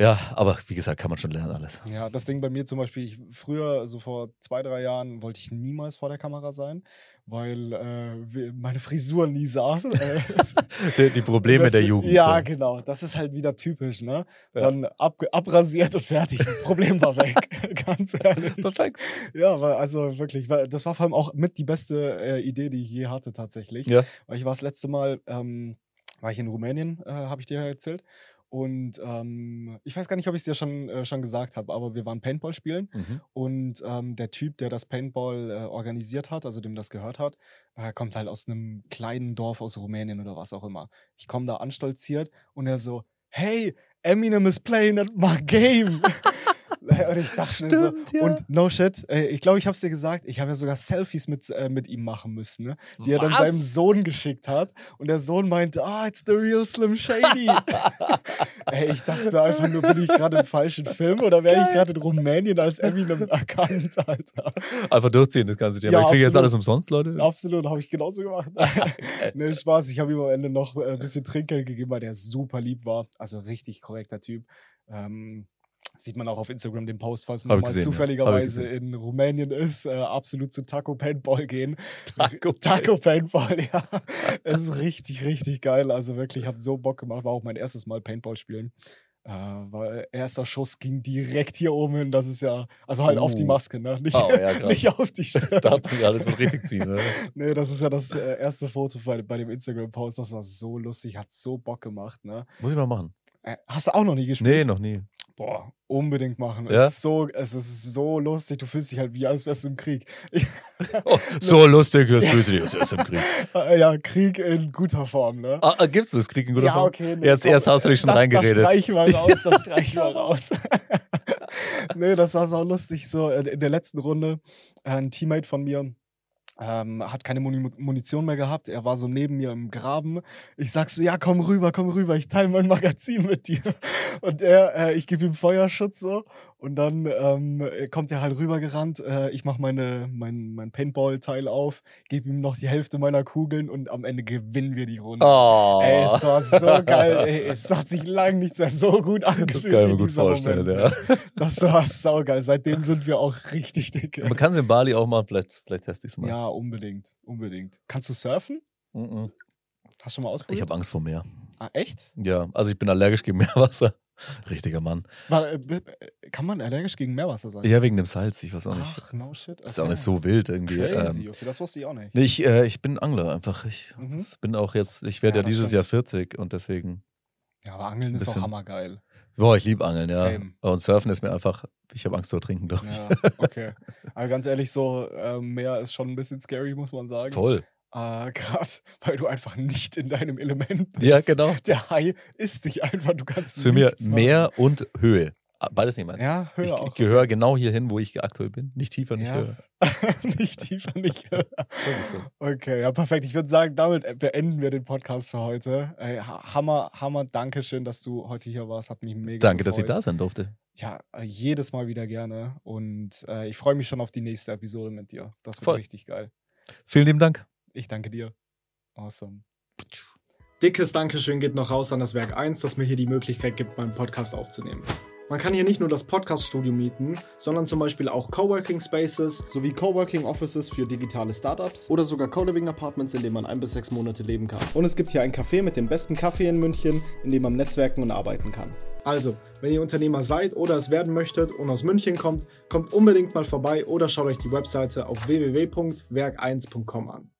Ja, aber wie gesagt, kann man schon lernen alles. Ja, das Ding bei mir zum Beispiel, ich, früher, so vor zwei, drei Jahren, wollte ich niemals vor der Kamera sein, weil äh, meine Frisur nie saß. Die, die Probleme das- der Jugend. Ja, so. genau. Das ist halt wieder typisch, ne? Ja. Dann ab, abrasiert und fertig. Problem war weg. Ganz ehrlich. Perfekt. Ja, weil, also wirklich, weil das war vor allem auch mit die beste äh, Idee, die ich je hatte, tatsächlich. Ja. Weil ich war das letzte Mal, ähm, war ich in Rumänien, äh, habe ich dir ja erzählt. Und ähm, ich weiß gar nicht, ob ich es dir schon, äh, schon gesagt habe, aber wir waren Paintball spielen. Mhm. Und ähm, der Typ, der das Paintball äh, organisiert hat, also dem das gehört hat, äh, kommt halt aus einem kleinen Dorf aus Rumänien oder was auch immer. Ich komme da anstolziert und er so, hey, Eminem is playing at my game. und ich dachte mir so, Stimmt, ja. und no shit, ich glaube, ich habe es dir gesagt, ich habe ja sogar Selfies mit, äh, mit ihm machen müssen, ne? die er dann Was? seinem Sohn geschickt hat. Und der Sohn meinte, ah, it's the real Slim Shady. Ey, ich dachte mir einfach nur, bin ich gerade im falschen Film oder werde ich gerade in Rumänien als Eminem erkannt, Alter? Einfach durchziehen, das ganze Thema. Ja, ich kriege jetzt alles umsonst, Leute. Absolut, habe ich genauso gemacht. nee, Spaß. Ich habe ihm am Ende noch äh, ein bisschen Trinkgeld gegeben, weil der super lieb war. Also richtig korrekter Typ. Ähm, Sieht man auch auf Instagram den Post, falls man mal gesehen, zufälligerweise ja. in Rumänien ist, äh, absolut zu Taco Paintball gehen. Taco, Taco Paintball, ja. Es ist richtig, richtig geil. Also wirklich, hat so Bock gemacht. War auch mein erstes Mal Paintball spielen. Äh, weil erster Schuss ging direkt hier oben hin. Das ist ja, also halt uh. auf die uh. Maske, ne? Nicht, oh, ja, nicht auf die Stirn. da hat man gerade so richtig ziehen, ne? nee, das ist ja das äh, erste Foto bei, bei dem Instagram-Post. Das war so lustig, hat so Bock gemacht, ne? Muss ich mal machen. Äh, hast du auch noch nie gespielt? Nee, noch nie. Boah, unbedingt machen. Ja? Es, ist so, es ist so lustig. Du fühlst dich halt wie als wärst du im Krieg. oh, so lustig, das fühlst du dich als wärst du im Krieg. ja, Krieg in guter Form, ne? Ah, ah gibt's das Krieg in guter ja, Form? okay. Nee, jetzt, erst hast du dich schon das, reingeredet. Das streichen wir raus, das streichen wir raus. nee, das war so lustig. So äh, in der letzten Runde, äh, ein Teammate von mir, ähm, hat keine Munition mehr gehabt. Er war so neben mir im Graben. Ich sag so, ja, komm rüber, komm rüber, ich teile mein Magazin mit dir. Und er, äh, ich gebe ihm Feuerschutz so. Und dann ähm, kommt er halt rübergerannt. Äh, ich mache meine, mein, mein Paintball-Teil auf, gebe ihm noch die Hälfte meiner Kugeln und am Ende gewinnen wir die Runde. Oh. Ey, es war so geil. Ey, es hat sich lange nicht mehr so gut angefühlt. Das kann ich mir gut vorstellen, Moment. ja. Das war saugeil. Seitdem sind wir auch richtig dick. Man kann es in Bali auch mal, vielleicht, vielleicht teste ich es mal. Ja, unbedingt. Unbedingt. Kannst du surfen? Mm -mm. Hast du schon mal ausprobiert? Ich habe Angst vor Meer. Ah, echt? Ja, also ich bin allergisch gegen Meerwasser. Richtiger Mann. Äh, kann man allergisch gegen Meerwasser sein? Ja, wegen dem Salz, ich weiß auch nicht. Ach, no shit. Okay. Ist auch nicht so wild irgendwie. Crazy, ähm, okay, das wusste ich auch nicht. Nee, ich, äh, ich bin Angler einfach. Ich mhm. bin auch jetzt, ich werde ja, ja dieses stimmt. Jahr 40 und deswegen. Ja, aber Angeln ist auch hammergeil. Boah, ich liebe Angeln, ja. Same. Und Surfen ist mir einfach, ich habe Angst zu ertrinken, glaube ich. Ja, okay. Aber ganz ehrlich, so äh, Meer ist schon ein bisschen scary, muss man sagen. Voll. Äh, Gerade weil du einfach nicht in deinem Element bist. Ja, genau. Der Hai isst dich einfach, du kannst Für mich Meer und Höhe. Ah, beides nicht meins. Ja, Höhe ich, auch. Ich gehöre genau hier hin, wo ich aktuell bin. Nicht tiefer, nicht ja. höher. nicht tiefer, nicht höher. okay, ja, perfekt. Ich würde sagen, damit beenden wir den Podcast für heute. Ey, Hammer, Hammer, danke schön, dass du heute hier warst. Hat mich mega Danke, gefreut. dass ich da sein durfte. Ja, jedes Mal wieder gerne. Und äh, ich freue mich schon auf die nächste Episode mit dir. Das wird Voll. richtig geil. Vielen lieben Dank. Ich danke dir. Awesome. Dickes Dankeschön geht noch raus an das Werk 1, das mir hier die Möglichkeit gibt, meinen Podcast aufzunehmen. Man kann hier nicht nur das Podcast-Studio mieten, sondern zum Beispiel auch Coworking Spaces sowie Coworking Offices für digitale Startups oder sogar Co-Living Apartments, in denen man ein bis sechs Monate leben kann. Und es gibt hier ein Café mit dem besten Kaffee in München, in dem man netzwerken und arbeiten kann. Also, wenn ihr Unternehmer seid oder es werden möchtet und aus München kommt, kommt unbedingt mal vorbei oder schaut euch die Webseite auf www.werk1.com an.